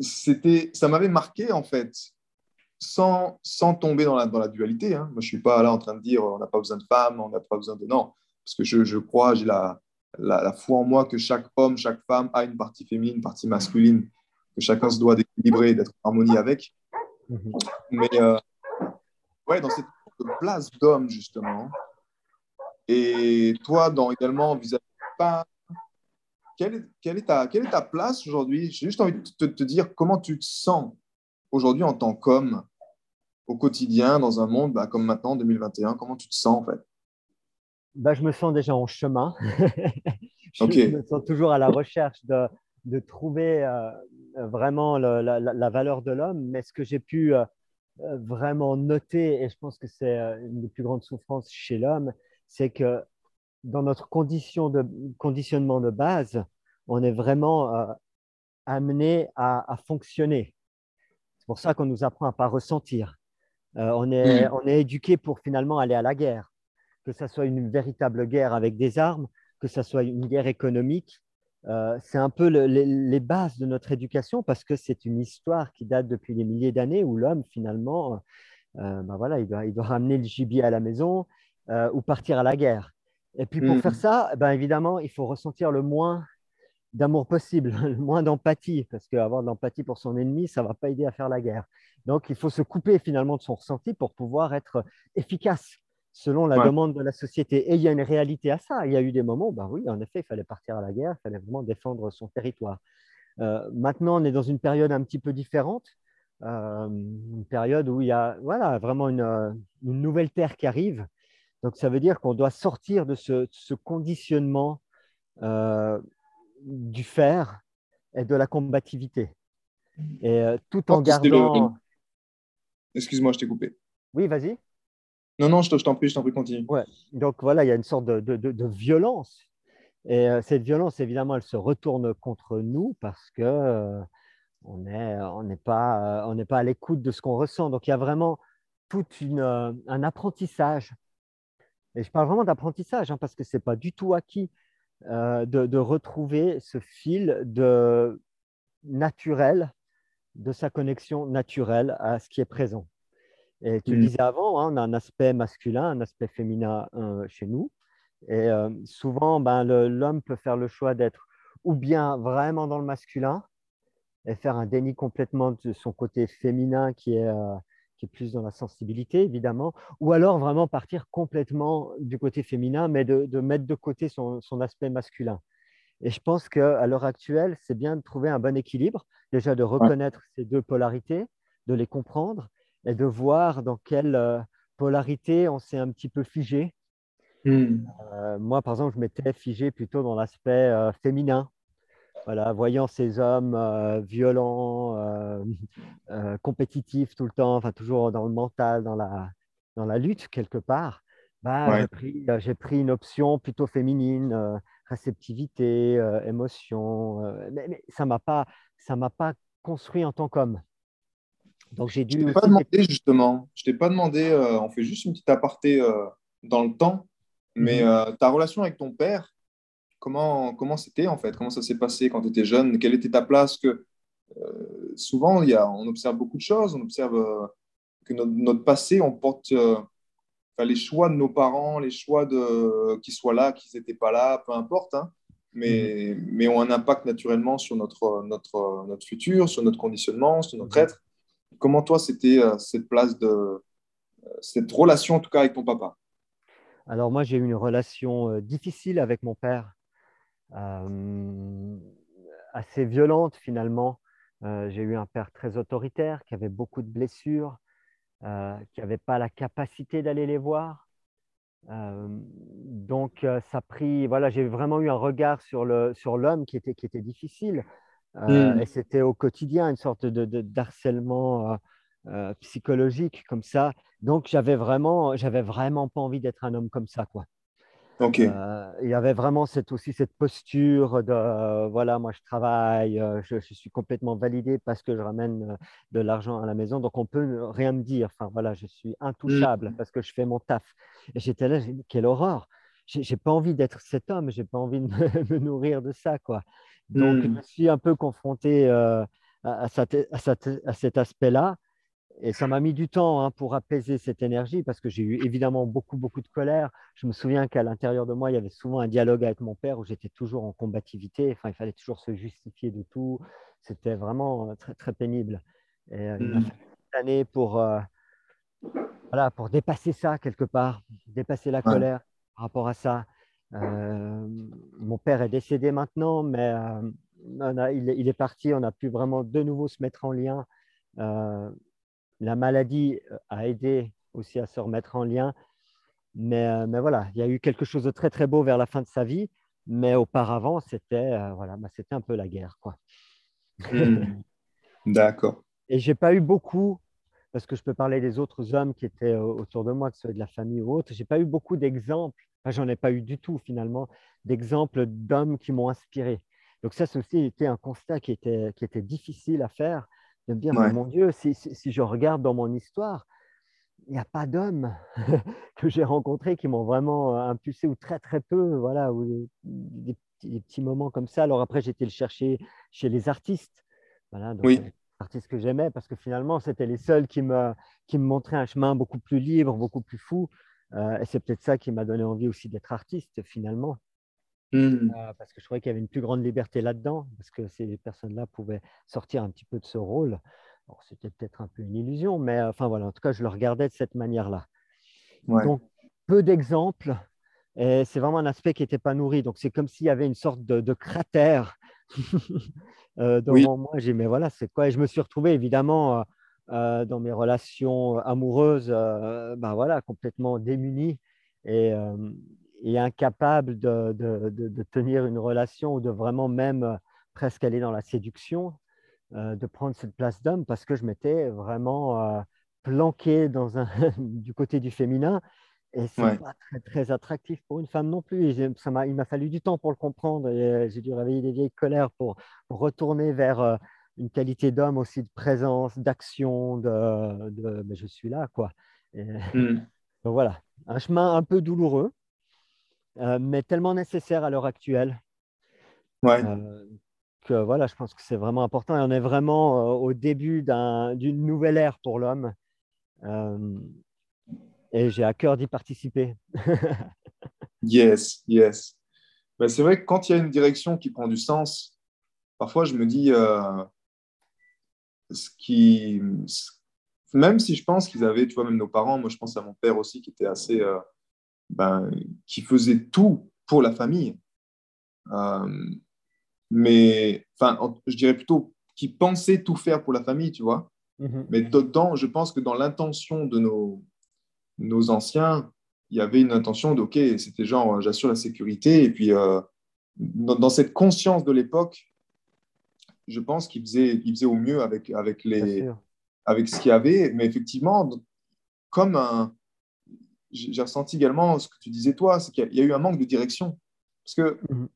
c'était, ça m'avait marqué en fait, sans, sans tomber dans la, dans la dualité. Hein. Moi, je suis pas là en train de dire, on n'a pas besoin de femmes, on n'a pas besoin de non, parce que je, je crois, j'ai la, la, foi en moi que chaque homme, chaque femme a une partie féminine, une partie masculine, que chacun se doit d'équilibrer, d'être en harmonie avec. Mhm. Mais euh, ouais, dans cette place d'homme, justement. Et toi, dans, également, vis-à-vis pas quelle est, quelle, est ta, quelle est ta place aujourd'hui? J'ai juste envie de te, te, dire comment tu te sens aujourd'hui en tant qu'homme au quotidien, dans un monde bah, comme maintenant, 2021. Comment tu te sens en fait? Bah, je me sens déjà en chemin. je, me sens toujours à la recherche de, de trouver euh, vraiment la, la, valeur de l'homme. Mais ce que j'ai pu euh, euh, vraiment noter, et je pense que c'est une des plus grandes souffrances chez l'homme, c'est que dans notre condition de, conditionnement de base, on est vraiment amené à, à fonctionner. C'est pour ça qu'on nous apprend à ne pas ressentir. on, est, mm. on est éduqué pour finalement aller à la guerre que ce soit une véritable guerre avec des armes, que ce soit une guerre économique. Euh, c'est un peu les, bases de notre éducation parce que c'est une histoire qui date depuis des milliers d'années où l'homme, finalement, euh, ben voilà, il, doit, il doit ramener le gibier à la maison euh, ou partir à la guerre. Et puis pour faire ça, eh ben, évidemment, il faut ressentir le moins d'amour possible, le moins d'empathie, parce qu'avoir de l'empathie pour son ennemi, ça ne va pas aider à faire la guerre. Donc il faut se couper finalement de son ressenti pour pouvoir être efficace selon la demande de la société. Et il y a une réalité à ça. Il y a eu des moments où, ben oui, en effet, il fallait partir à la guerre, il fallait vraiment défendre son territoire. Euh, maintenant, on est dans une période un petit peu différente, euh, une période où il y a voilà, vraiment une, une, nouvelle terre qui arrive. Donc, ça veut dire qu'on doit sortir de ce, ce conditionnement euh, du fer et de la combativité. Et tout en gardant. Excuse-moi, je t'ai coupé. Oui, vas-y. Non, non, je t'en prie, je t'en prie, continue. Ouais. Donc voilà, il y a une sorte de, de, violence. Et euh, cette violence, évidemment, elle se retourne contre nous parce que euh, n'est on n'est pas, euh, on n'est pas à l'écoute de ce qu'on ressent. Donc il y a vraiment tout un apprentissage. Et je parle vraiment d'apprentissage hein, parce que ce n'est pas du tout acquis de, de, retrouver ce fil de naturel, de sa connexion naturelle à ce qui est présent. Et tu le mmh. disais avant, hein, on a un aspect masculin, un aspect féminin euh, chez nous. Et euh, souvent, ben, l'homme peut faire le choix d'être ou bien vraiment dans le masculin et faire un déni complètement de son côté féminin qui est, euh, qui est plus dans la sensibilité, évidemment, ou alors vraiment partir complètement du côté féminin, mais de, de mettre de côté son, son, aspect masculin. Et je pense qu'à l'heure actuelle, c'est bien de trouver un bon équilibre, déjà de reconnaître ces deux polarités, de les comprendre et de voir dans quelle euh, polarité on s'est un petit peu figé. Hmm. Euh, moi, par exemple, je m'étais figé plutôt dans l'aspect euh, féminin. Voilà, voyant ces hommes violents, compétitifs tout le temps, enfin toujours dans le mental, dans la, dans la lutte quelque part, bah, j'ai, pris, j'ai pris une option plutôt féminine, réceptivité, émotion. mais, mais, ça ne m'a pas construit en tant qu'homme. Donc j'ai dû. Je t'ai pas demandé justement. Je t'ai pas demandé. Euh, on fait juste une petite aparté euh, dans le temps. Mais mhm. euh, ta relation avec ton père, comment comment c'était en fait? Comment ça s'est passé quand tu étais jeune? Quelle était ta place? Que souvent il y a, on observe beaucoup de choses. On observe que notre, notre, passé, on porte les choix de nos parents, les choix de qu'ils soient là, qu'ils n'étaient pas là, peu importe. Hein, mais, mhm. mais ont un impact naturellement sur notre, notre, notre futur, sur notre conditionnement, sur notre mhm. être. Comment toi, c'était euh, cette place de euh, cette relation en tout cas avec ton papa? Alors moi, j'ai eu une relation euh, difficile avec mon père, assez violente finalement. j'ai eu un père très autoritaire qui avait beaucoup de blessures, qui n'avait pas la capacité d'aller les voir. donc, ça pris. Voilà, j'ai vraiment eu un regard sur le sur l'homme qui était qui était difficile. Euh, hmm. Et c'était au quotidien une sorte de, d'harcèlement euh, euh, psychologique comme ça. Donc j'avais vraiment, j'avais vraiment pas envie d'être un homme comme ça, quoi. Ok. il y avait vraiment cette, aussi cette posture de voilà, moi je travaille, je, suis complètement validé parce que je ramène de l'argent à la maison, donc on peut rien me dire. Enfin voilà, je suis intouchable hmm. parce que je fais mon taf. Et j'étais là, quelle horreur. J'ai pas envie d'être cet homme, j'ai pas envie de me, nourrir de ça, quoi. Donc, je hmm. suis un peu confronté euh, à, cet aspect-là. Et ça m'a mis du temps hein, pour apaiser cette énergie parce que j'ai eu évidemment beaucoup, beaucoup de colère. Je me souviens qu'à l'intérieur de moi, il y avait souvent un dialogue avec mon père où j'étais toujours en combativité. Enfin, il fallait toujours se justifier de tout. C'était vraiment euh, très, très pénible. Et euh, il m'a hmm. fallu une année pour, voilà, pour dépasser ça quelque part, dépasser la colère par rapport à ça. Euh, mon père est décédé maintenant, mais euh, il, est parti, on a pu vraiment de nouveau se mettre en lien. Euh, la maladie a aidé aussi à se remettre en lien. Mais, mais, voilà, il y a eu quelque chose de très très beau vers la fin de sa vie, mais auparavant, c'était voilà, bah, c'était un peu la guerre. quoi. Hmm. D'accord. Et j'ai pas eu beaucoup, parce que je peux parler des autres hommes qui étaient autour de moi, que ce soit de la famille ou autre, j'ai pas eu beaucoup d'exemples. J'en ai pas eu du tout finalement d'exemples d'hommes qui m'ont inspiré. Donc ça, c'est aussi été un constat qui était, qui était difficile à faire, de me dire, mon Dieu, si, si, je regarde dans mon histoire, il n'y a pas d'hommes que j'ai rencontrés qui m'ont vraiment euh, impulsé, ou très très peu, voilà, ou des, petits, moments comme ça. Alors après, j'étais le chercher chez les artistes, voilà, donc, les artistes que j'aimais, parce que finalement, c'était les seuls qui me, qui me montraient un chemin beaucoup plus libre, beaucoup plus fou. et c'est peut-être ça qui m'a donné envie aussi d'être artiste finalement. Hmm. parce que je trouvais qu'il y avait une plus grande liberté là-dedans, parce que ces personnes-là pouvaient sortir un petit peu de ce rôle. C'était peut-être un peu une illusion, mais enfin voilà, en tout cas, je le regardais de cette manière-là. Donc, peu d'exemples, et c'est vraiment un aspect qui n'était pas nourri. Donc, c'est comme s'il y avait une sorte de, cratère euh, devant moi. J'ai mais voilà, c'est quoi Et je me suis retrouvé évidemment euh, euh, dans mes relations amoureuses, ben voilà, complètement démuni et, et incapable de, de, de, tenir une relation ou de vraiment même presque aller dans la séduction, de prendre cette place d'homme parce que je m'étais vraiment planqué dans un, du côté du féminin et c'est n'est pas très, très, attractif pour une femme non plus. ça m'a, il m'a fallu du temps pour le comprendre. Et euh, j'ai dû réveiller des vieilles colères pour, retourner vers euh, une qualité d'homme aussi de présence, d'action, de, de mais je suis là, quoi. Donc voilà, un chemin un peu douloureux, euh, mais tellement nécessaire à l'heure actuelle. Ouais. que voilà, je pense que c'est vraiment important. Et on est vraiment au début d'une nouvelle ère pour l'homme et j'ai à cœur d'y participer. yes, yes. Ben, c'est vrai que quand il y a une direction qui prend du sens, parfois je me dis, euh, ce qui, même si je pense qu'ils avaient, tu vois, même nos parents, moi je pense à mon père aussi qui était assez, euh, ben, qui faisait tout pour la famille. Euh, mais, enfin, je dirais plutôt qui pensait tout faire pour la famille, tu vois. Mm-hmm. Mais dedans, je pense que dans l'intention de nos, nos anciens, il y avait une intention de, OK, c'était genre, j'assure la sécurité. Et puis, euh, dans, cette conscience de l'époque, je pense qu'il faisait, il faisait au mieux avec, avec, les, avec ce qu'il y avait. Mais effectivement, comme un. J'ai ressenti également ce que tu disais, toi, c'est qu'il y, a eu un manque de direction. Parce que mhm.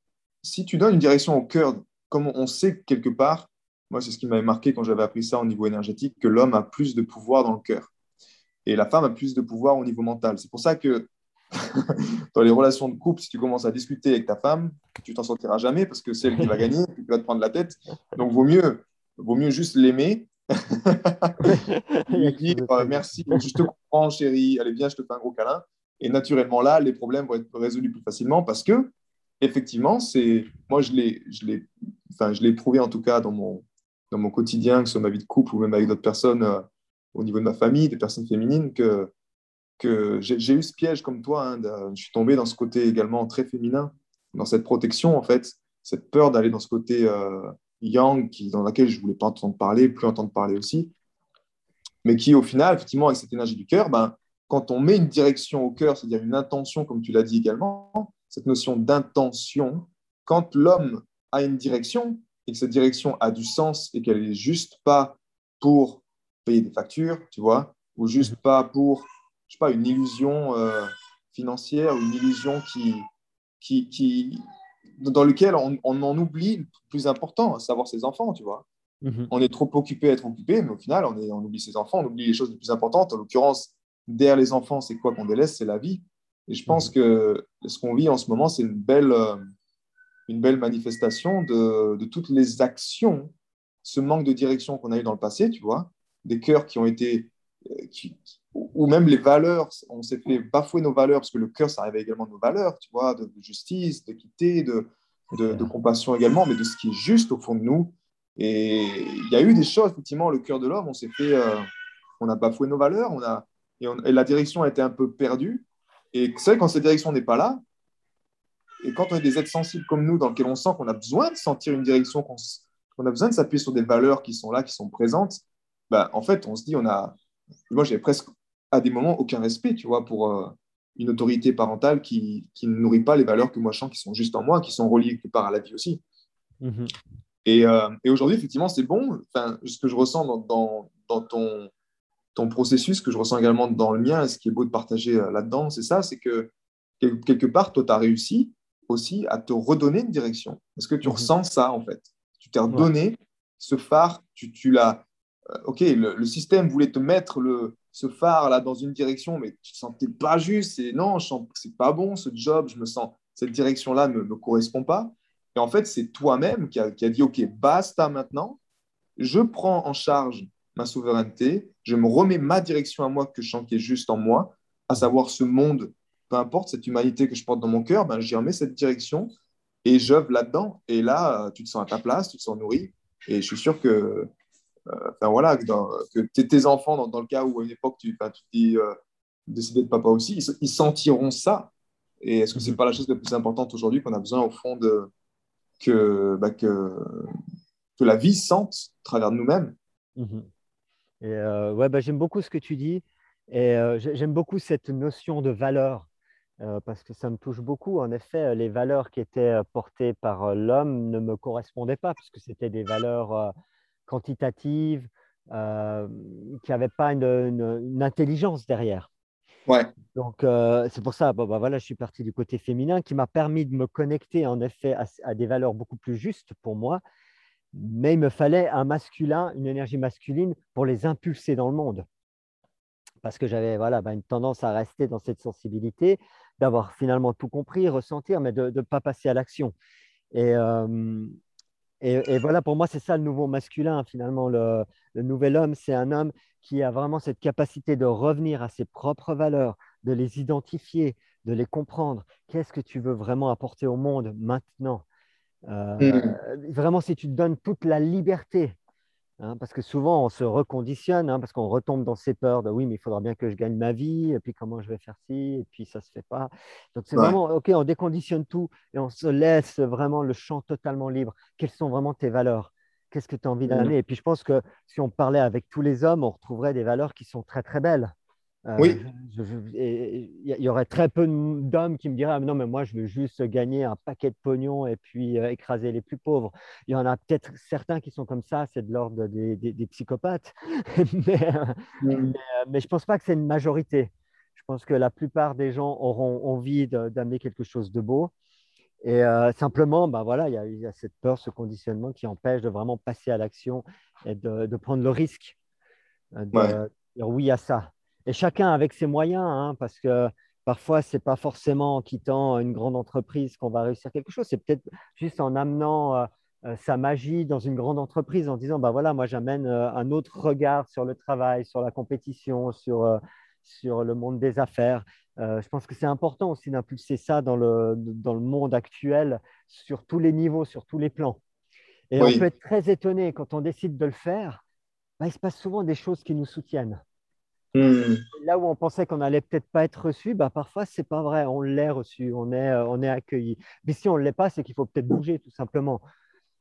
si tu donnes une direction au cœur, comme on sait quelque part, moi, c'est ce qui m'avait marqué quand j'avais appris ça au niveau énergétique, que l'homme a plus de pouvoir dans le cœur et la femme a plus de pouvoir au niveau mental. C'est pour ça que dans les relations de couple, si tu commences à discuter avec ta femme, tu t'en sortiras jamais parce que c'est elle qui va gagner, qui va te prendre la tête. Donc, vaut mieux, vaut mieux juste l'aimer. lui dire euh, merci, je te comprends, chérie, allez, viens, je te fais un gros câlin. Et naturellement, là, les problèmes vont être résolus plus facilement parce que, effectivement, c'est moi, je l'ai, je l'ai, enfin, je l'ai prouvé en tout cas dans mon, dans mon quotidien, que ce soit ma vie de couple ou même avec d'autres personnes. Euh, au niveau de ma famille, des personnes féminines, que, que j'ai eu ce piège comme toi. Hein, je suis tombé dans ce côté également très féminin, dans cette protection, en fait, cette peur d'aller dans ce côté euh, yang qui, dans laquelle je ne voulais pas entendre parler, plus entendre parler aussi. Mais qui, au final, effectivement, avec cette énergie du cœur, ben, quand on met une direction au cœur, c'est-à-dire une intention, comme tu l'as dit également, cette notion d'intention, quand l'homme a une direction et que cette direction a du sens et qu'elle n'est juste pas pour payer des factures, tu vois, ou juste mhm. pas pour, je sais pas, une illusion euh, financière une illusion qui, qui, qui dans lequel on, on, en oublie le plus important, à savoir ses enfants, tu vois. Mhm. On est trop occupé à être occupé, mais au final, on, est, on oublie ses enfants, on oublie les choses les plus importantes. En l'occurrence, derrière les enfants, c'est quoi qu'on délaisse? C'est la vie. Et je pense mhm. que ce qu'on vit en ce moment, c'est une belle, euh, une belle manifestation de, de, toutes les actions, ce manque de direction qu'on a eu dans le passé, tu vois, des cœurs qui ont été, euh, ou même les valeurs, on s'est fait bafouer nos valeurs, parce que le cœur, ça réveille également nos valeurs, tu vois, de, justice, d'équité, de, de, compassion également, mais de ce qui est juste au fond de nous. Et il y a eu des choses, effectivement, le cœur de l'homme, on s'est fait, euh, on a bafoué nos valeurs, on a, et, la direction a été un peu perdue. Et c'est vrai, quand cette direction n'est pas là, et quand on est des êtres sensibles comme nous, dans lesquels on sent qu'on a besoin de sentir une direction, qu'on a besoin de s'appuyer sur des valeurs qui sont là, qui sont présentes, bah, en fait, on se dit, on a. Moi, j'avais presque à des moments aucun respect, tu vois, pour euh, une autorité parentale qui, qui, ne nourrit pas les valeurs que moi je sens qui sont juste en moi, qui sont reliées quelque part à la vie aussi. Mhm. Et, euh, et aujourd'hui, effectivement, c'est bon. Enfin, ce que je ressens dans, dans, dans, ton, ton processus, que je ressens également dans le mien, ce qui est beau de partager euh, là-dedans, c'est ça, c'est que quelque part, toi, tu as réussi aussi à te redonner une direction. Est-ce que tu mhm. ressens ça, en fait? Tu t'es redonné ce phare, tu, tu l'as OK, le, système voulait te mettre le, ce phare là dans une direction, mais tu ne sentais pas juste. Et non, c'est pas bon ce job. Je me sens cette direction là ne me, correspond pas. Et en fait, c'est toi-même qui a, dit OK, basta maintenant. Je prends en charge ma souveraineté. Je me remets ma direction à moi que je sens qui est juste en moi. à savoir ce monde, peu importe cette humanité que je porte dans mon cœur, ben, j'y remets cette direction et j'œuvre là-dedans. Et là, tu te sens à ta place, tu te sens nourri. Et je suis sûr que, euh, enfin voilà, que, tes enfants, dans, le cas où à une époque tu, tu dis euh, décider de papa aussi, ils, sentiront ça. Et est-ce que c'est mhm. pas la chose la plus importante aujourd'hui qu'on a besoin au fond de que, bah, que, que la vie sente à travers nous-mêmes? Mhm. Et euh, ouais, bah, j'aime beaucoup ce que tu dis et euh, j'aime beaucoup cette notion de valeur euh, parce que ça me touche beaucoup. En effet, les valeurs qui étaient portées par l'homme ne me correspondaient pas puisque c'était des valeurs quantitatives qui n'avaient pas une, intelligence derrière. Ouais. Donc, c'est pour ça, bon, bah, voilà, je suis parti du côté féminin qui m'a permis de me connecter en effet à, des valeurs beaucoup plus justes pour moi mais il me fallait un masculin, une énergie masculine pour les impulser dans le monde. Parce que j'avais voilà, bah, une tendance à rester dans cette sensibilité, d'avoir finalement tout compris, ressentir, mais de ne pas passer à l'action. Euh, et, et, voilà, pour moi, c'est ça le nouveau masculin, finalement. Le, le nouvel homme, c'est un homme qui a vraiment cette capacité de revenir à ses propres valeurs, de les identifier, de les comprendre. Qu'est-ce que tu veux vraiment apporter au monde maintenant? Euh, mm. Vraiment, si tu te donnes toute la liberté, hein, parce que souvent on se reconditionne, hein, parce qu'on retombe dans ces peurs de oui, mais il faudra bien que je gagne ma vie, et puis comment je vais faire ci, et puis ça ne se fait pas. Donc c'est vraiment, ok, on déconditionne tout et on se laisse vraiment le champ totalement libre. Quelles sont vraiment tes valeurs? Qu'est-ce que tu as envie mm. d'amener? Et puis je pense que si on parlait avec tous les hommes, on retrouverait des valeurs qui sont très très belles. Euh, oui. Il y aurait très peu d'hommes qui me diraient ah, non, mais moi, je veux juste gagner un paquet de pognon et puis euh, écraser les plus pauvres. Il y en a peut-être certains qui sont comme ça, c'est de l'ordre des, des, psychopathes. Euh, mm. mais, je ne pense pas que c'est une majorité. Je pense que la plupart des gens auront envie d'amener quelque chose de beau. Et simplement, ben voilà, il y, a cette peur, ce conditionnement qui empêche de vraiment passer à l'action et de, de, prendre le risque de dire oui à ça et chacun avec ses moyens, hein, parce que parfois, ce n'est pas forcément en quittant une grande entreprise qu'on va réussir quelque chose, c'est peut-être juste en amenant euh, euh, sa magie dans une grande entreprise, en disant, bah voilà, moi j'amène euh, un autre regard sur le travail, sur la compétition, sur, sur le monde des affaires. je pense que c'est important aussi d'impulser ça dans le, dans le monde actuel, sur tous les niveaux, sur tous les plans. Et on peut être très étonné quand on décide de le faire, bah, il se passe souvent des choses qui nous soutiennent. Hmm. Là où on pensait qu'on allait peut-être pas être reçu, bah parfois c'est pas vrai, on l'est reçu, on est, euh, on est accueilli. Mais si on ne l'est pas, c'est qu'il faut peut-être bouger tout simplement.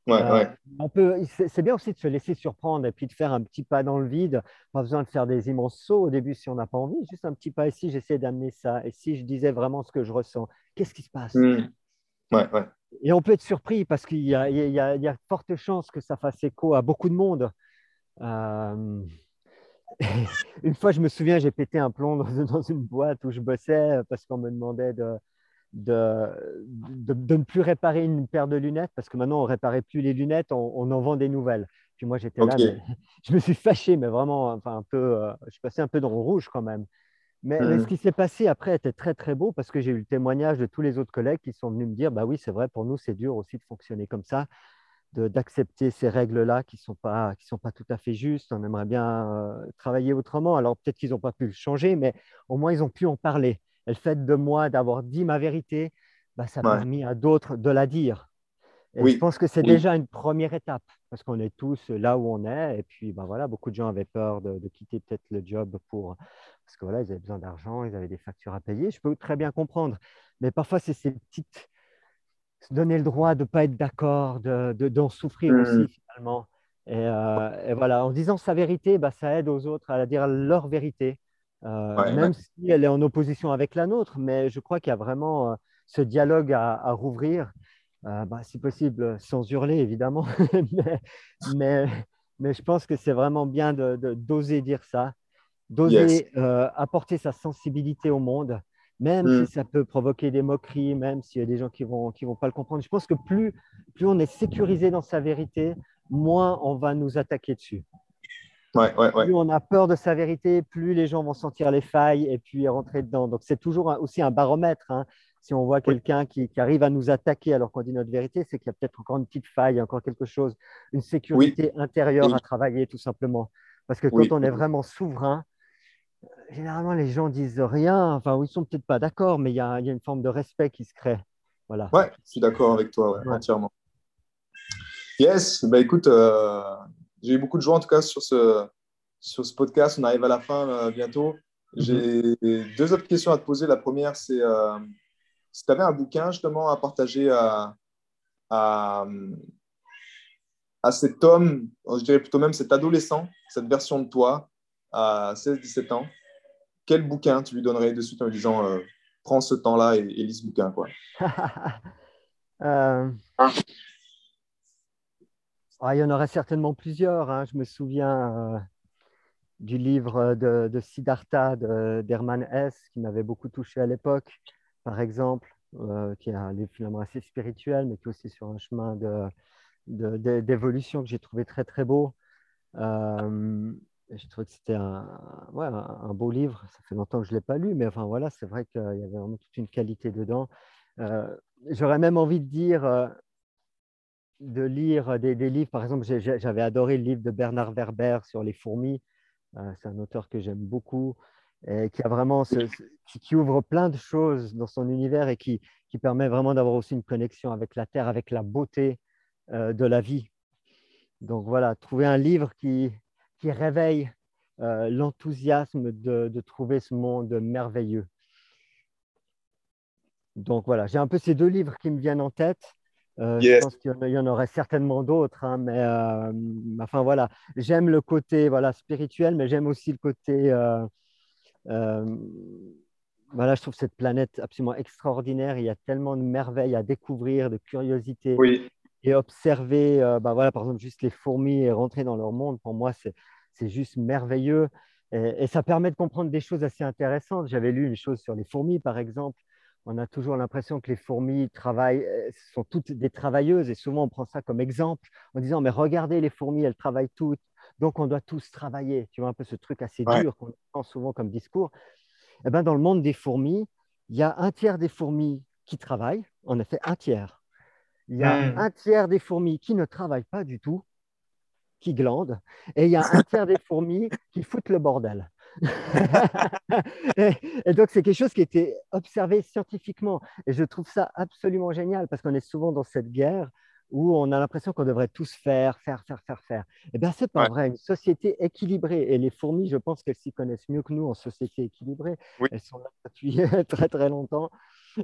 Ouais, euh, On peut, c'est bien aussi de se laisser surprendre et puis de faire un petit pas dans le vide. Pas besoin de faire des immenses sauts au début si on n'a pas envie. Juste un petit pas. Et si j'essaie d'amener ça Et si je disais vraiment ce que je ressens Qu'est-ce qui se passe? Hmm. ouais, Et on peut être surpris parce qu'il y, y, y, a forte chance que ça fasse écho à beaucoup de monde. Euh, une fois, je me souviens, j'ai pété un plomb dans, une boîte où je bossais parce qu'on me demandait de, de, de, ne plus réparer une paire de lunettes parce que maintenant, on ne réparait plus les lunettes, on, en vend des nouvelles. Puis moi, j'étais là, je me suis fâché, mais vraiment, enfin, un peu, euh, je suis passé un peu dans le rouge quand même. Mais, mais, ce qui s'est passé après était très, très beau parce que j'ai eu le témoignage de tous les autres collègues qui sont venus me dire, bah oui, c'est vrai, pour nous, c'est dur aussi de fonctionner comme ça d'accepter ces règles-là qui ne sont, pas, qui sont pas tout à fait justes. On aimerait bien euh, travailler autrement. Alors peut-être qu'ils n'ont pas pu changer, mais au moins ils ont pu en parler. Et le fait de moi d'avoir dit ma vérité, bah, ça a permis à d'autres de la dire. Et je pense que c'est déjà une première étape, parce qu'on est tous là où on est. Et puis, bah, voilà, beaucoup de gens avaient peur de, de quitter peut-être le job pour... Parce que voilà, ils avaient besoin d'argent, ils avaient des factures à payer. Je peux très bien comprendre. Mais parfois, c'est ces petites se donner le droit de ne pas être d'accord, d'en de, d'en souffrir mm. aussi finalement. Euh, et, voilà, en disant sa vérité, bah, ça aide aux autres à dire leur vérité, euh, même si elle est en opposition avec la nôtre. Mais je crois qu'il y a vraiment euh, ce dialogue à, rouvrir, bah, si possible sans hurler évidemment. mais, mais, je pense que c'est vraiment bien d'oser dire ça, d'oser apporter sa sensibilité au monde même si mm. ça peut provoquer des moqueries, même s'il y a des gens qui ne vont, qui vont pas le comprendre. Je pense que plus, plus on est sécurisé dans sa vérité, moins on va nous attaquer dessus. Ouais, ouais, plus on a peur de sa vérité, plus les gens vont sentir les failles et puis rentrer dedans. Donc c'est toujours aussi un baromètre. Hein. Si on voit quelqu'un qui, qui, arrive à nous attaquer alors qu'on dit notre vérité, c'est qu'il y a peut-être encore une petite faille, encore quelque chose, une sécurité intérieure à travailler tout simplement. Parce que quand on est vraiment souverain, généralement, les gens disent rien. Enfin, ils sont peut-être pas d'accord, mais il y, a, une forme de respect qui se crée. Voilà. Ouais, je suis d'accord avec toi, entièrement. Yes, bah écoute, euh, j'ai eu beaucoup de joie en tout cas sur ce, sur ce podcast. On arrive à la fin euh, bientôt. J'ai mhm. deux autres questions à te poser. La première, c'est euh, si tu avais un bouquin justement à partager à, à, à cet homme, je dirais plutôt même cet adolescent, cette version de toi à 16-17 ans, quel bouquin tu lui donnerais de suite en lui disant euh, prends ce temps-là et, lis ce bouquin quoi? Euh, ah, il y en aurait certainement plusieurs. Hein. Je me souviens euh, du livre de, de Siddhartha d'Hermann Hesse qui m'avait beaucoup touché à l'époque, par exemple, qui est un livre finalement assez spirituel, mais qui est aussi sur un chemin d'évolution de, que j'ai trouvé très très beau. J'ai trouvé que c'était un, ouais, un, beau livre. Ça fait longtemps que je ne l'ai pas lu, mais enfin voilà, c'est vrai qu'il y avait vraiment toute une qualité dedans. Euh, j'aurais même envie de dire euh, de lire des, des, livres. Par exemple, j'avais adoré le livre de Bernard Werber sur les fourmis. Euh, c'est un auteur que j'aime beaucoup et qui a vraiment qui, ouvre plein de choses dans son univers et qui, qui permet vraiment d'avoir aussi une connexion avec la terre, avec la beauté de la vie. Donc voilà, trouver un livre qui, qui réveille euh, l'enthousiasme de, trouver ce monde merveilleux. Donc voilà, j'ai un peu ces deux livres qui me viennent en tête. Euh, je pense qu'il y, en aurait certainement d'autres, hein, mais euh, enfin voilà, j'aime le côté voilà spirituel, mais j'aime aussi le côté voilà, je trouve cette planète absolument extraordinaire. Il y a tellement de merveilles à découvrir, de curiosité. Oui et observer, euh, bah voilà, par exemple, juste les fourmis et rentrer dans leur monde, pour moi, c'est juste merveilleux. Et, ça permet de comprendre des choses assez intéressantes. J'avais lu une chose sur les fourmis, par exemple. On a toujours l'impression que les fourmis travaillent, euh, sont toutes des travailleuses, et souvent on prend ça comme exemple en disant, mais regardez les fourmis, elles travaillent toutes, donc on doit tous travailler. Tu vois, un peu ce truc assez dur qu'on entend souvent comme discours. Et eh ben, dans le monde des fourmis, il y a un tiers des fourmis qui travaillent, en effet, un tiers il y a hmm. un tiers des fourmis qui ne travaillent pas du tout, qui glandent, et il y a un tiers des fourmis qui foutent le bordel. et, donc, c'est quelque chose qui a été observé scientifiquement. Et je trouve ça absolument génial parce qu'on est souvent dans cette guerre où on a l'impression qu'on devrait tous faire, faire, faire, faire, faire. Eh bien, c'est pas vrai. Une société équilibrée, et les fourmis, je pense qu'elles s'y connaissent mieux que nous en société équilibrée. Elles sont là depuis très, très longtemps.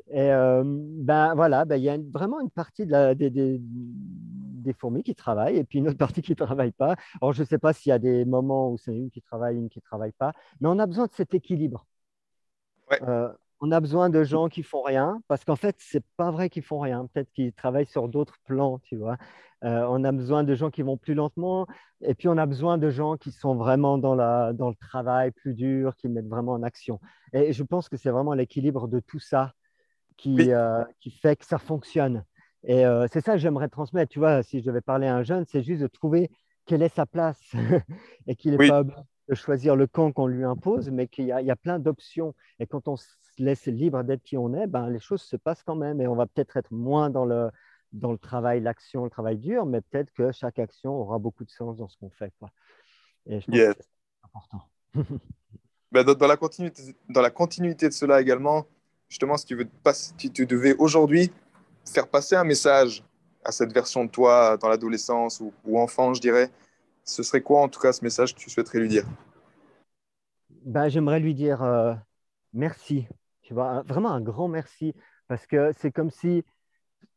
Et euh, ben voilà, ben, il y a vraiment une partie de la, des, des, des, fourmis qui travaillent et puis une autre partie qui ne travaille pas. Alors, je ne sais pas s'il y a des moments où c'est une qui travaille, une qui ne travaille pas, mais on a besoin de cet équilibre. Euh, on a besoin de gens qui font rien parce qu'en fait, c'est pas vrai qu'ils font rien. Peut-être qu'ils travaillent sur d'autres plans, tu vois. Euh, on a besoin de gens qui vont plus lentement et puis on a besoin de gens qui sont vraiment dans, la, dans le travail plus dur, qui mettent vraiment en action. Et je pense que c'est vraiment l'équilibre de tout ça qui, euh, qui fait que ça fonctionne. Et euh, c'est ça que j'aimerais transmettre. Tu vois, si je devais parler à un jeune, c'est juste de trouver quelle est sa place et qu'il n'est pas de choisir le camp qu'on lui impose, mais qu'il y, y, a plein d'options. Et quand on se laisse libre d'être qui on est, ben, les choses se passent quand même. Et on va peut-être être moins dans le, dans le travail, l'action, le travail dur, mais peut-être que chaque action aura beaucoup de sens dans ce qu'on fait. Quoi. Et je pense que c'est important. ben, dans, dans, la continuité, dans la continuité de cela également, justement, si tu, veux si tu devais aujourd'hui faire passer un message à cette version de toi dans l'adolescence ou, enfant, je dirais, ce serait quoi en tout cas ce message que tu souhaiterais lui dire? Ben, J'aimerais lui dire euh, merci, tu vois, vraiment un grand merci, parce que c'est comme si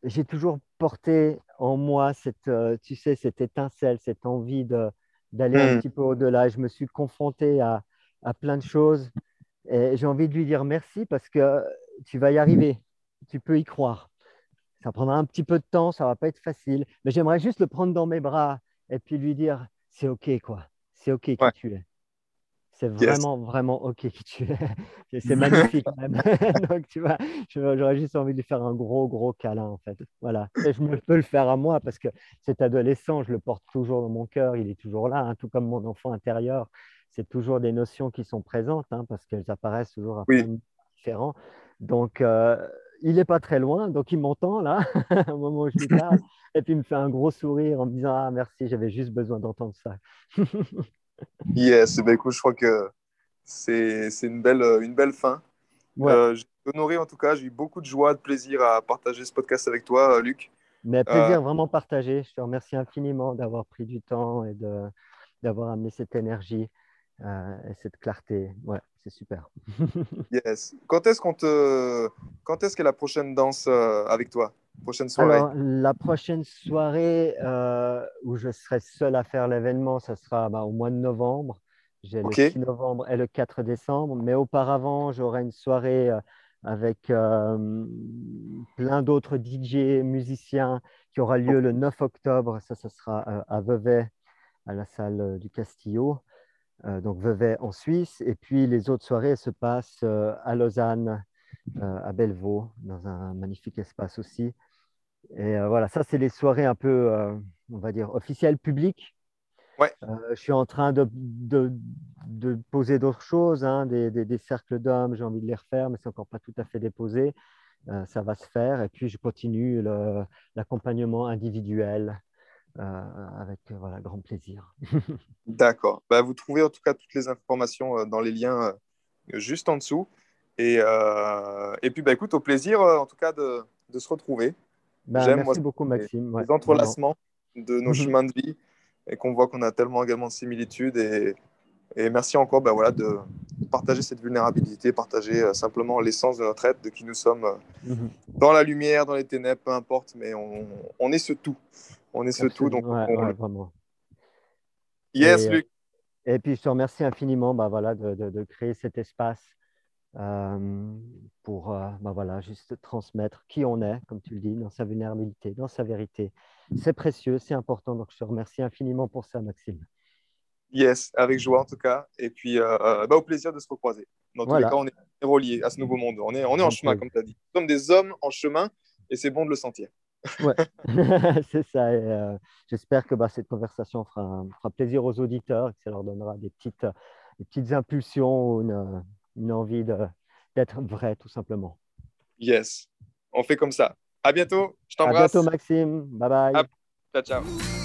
j'ai toujours porté en moi cette, euh, tu sais, cette étincelle, cette envie d'aller un hmm. petit peu au-delà. Je me suis confronté à, à plein de choses et j'ai envie de lui dire merci parce que tu vas y arriver, tu peux y croire. Ça prendra un petit peu de temps, ça va pas être facile, mais j'aimerais juste le prendre dans mes bras et puis lui dire c'est OK, quoi. C'est OK qui tu es. C'est vraiment, vraiment OK qui tu es. c'est magnifique même. Donc, tu vois, j'aurais juste envie de lui faire un gros, gros câlin, en fait. Voilà. Et je peux le faire à moi parce que cet adolescent, je le porte toujours dans mon cœur, il est toujours là, hein, tout comme mon enfant intérieur. C'est toujours des notions qui sont présentes hein, parce qu'elles apparaissent toujours à oui. différents. Donc, euh, il n'est pas très loin, donc il m'entend là, au moment où je lui parle, et puis il me fait un gros sourire en me disant Ah, merci, j'avais juste besoin d'entendre ça. yes, ben, écoute, je crois que C'est une belle, une belle fin. Ouais. j'ai honoré en tout cas, j'ai eu beaucoup de joie, de plaisir à partager ce podcast avec toi, Luc. Mais plaisir vraiment partagé. Je te remercie infiniment d'avoir pris du temps et d'avoir amené cette énergie et cette clarté. Ouais, c'est super. yes. Quand est-ce qu'on te, quand est-ce qu'est la prochaine danse avec toi? Prochaine soirée? Alors, la prochaine soirée euh, où je serai seul à faire l'événement, ça sera bah, au mois de novembre. J'ai le 6 novembre et le 4 décembre. Mais auparavant, j'aurai une soirée euh, avec euh, plein d'autres DJ, musiciens, qui aura lieu le 9 octobre. Ça, ça sera à Vevey, à la salle du Castillo. Donc Vevey en Suisse. Et puis les autres soirées se passent à Lausanne, à Bellevaux, dans un magnifique espace aussi. Et euh, voilà, ça, c'est les soirées un peu, euh, on va dire, officielles, publiques. Ouais. Euh, je suis en train de, de, de poser d'autres choses, hein, des, des, cercles d'hommes, j'ai envie de les refaire, mais c'est encore pas tout à fait déposé. ça va se faire. Et puis, je continue l'accompagnement individuel avec voilà, grand plaisir. D'accord. Bah, vous trouvez en tout cas toutes les informations dans les liens juste en dessous. Et, et puis, bah, écoute, au plaisir en tout cas de, de se retrouver. J'aime merci beaucoup, Maxime. Les, entrelacements de nos chemins de vie et qu'on voit qu'on a tellement également de similitudes. Et, et merci encore ben, voilà, de partager cette vulnérabilité, partager euh, simplement l'essence de notre être, de qui nous sommes euh, dans la lumière, dans les ténèbres, peu importe, mais on, on est ce tout. On est ce tout. Donc vraiment. Yes, et, Luc. Et puis je te remercie infiniment bah, voilà, de, de, de créer cet espace euh, pour euh, bah voilà, juste transmettre qui on est, comme tu le dis, dans sa vulnérabilité, dans sa vérité. C'est précieux, c'est important. Donc, je te remercie infiniment pour ça, Maxime. Yes, avec joie en tout cas. Et puis, euh, bah, au plaisir de se recroiser. Dans tous les cas, on est reliés à ce nouveau monde. On est, on est en chemin, comme tu as dit. Nous sommes des hommes en chemin et c'est bon de le sentir. Ouais, c'est ça. J'espère que bah, cette conversation fera, fera, plaisir aux auditeurs et que ça leur donnera des petites, des petites impulsions, une, une envie d'être vrai, tout simplement. Yes, on fait comme ça. À bientôt, je t'embrasse. À bientôt, Maxime. Bye bye. ciao, ciao.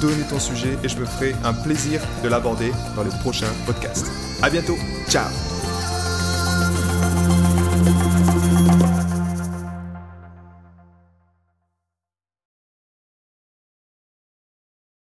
donner ton sujet et je me ferai un plaisir de l'aborder dans les prochains podcasts. À bientôt, ciao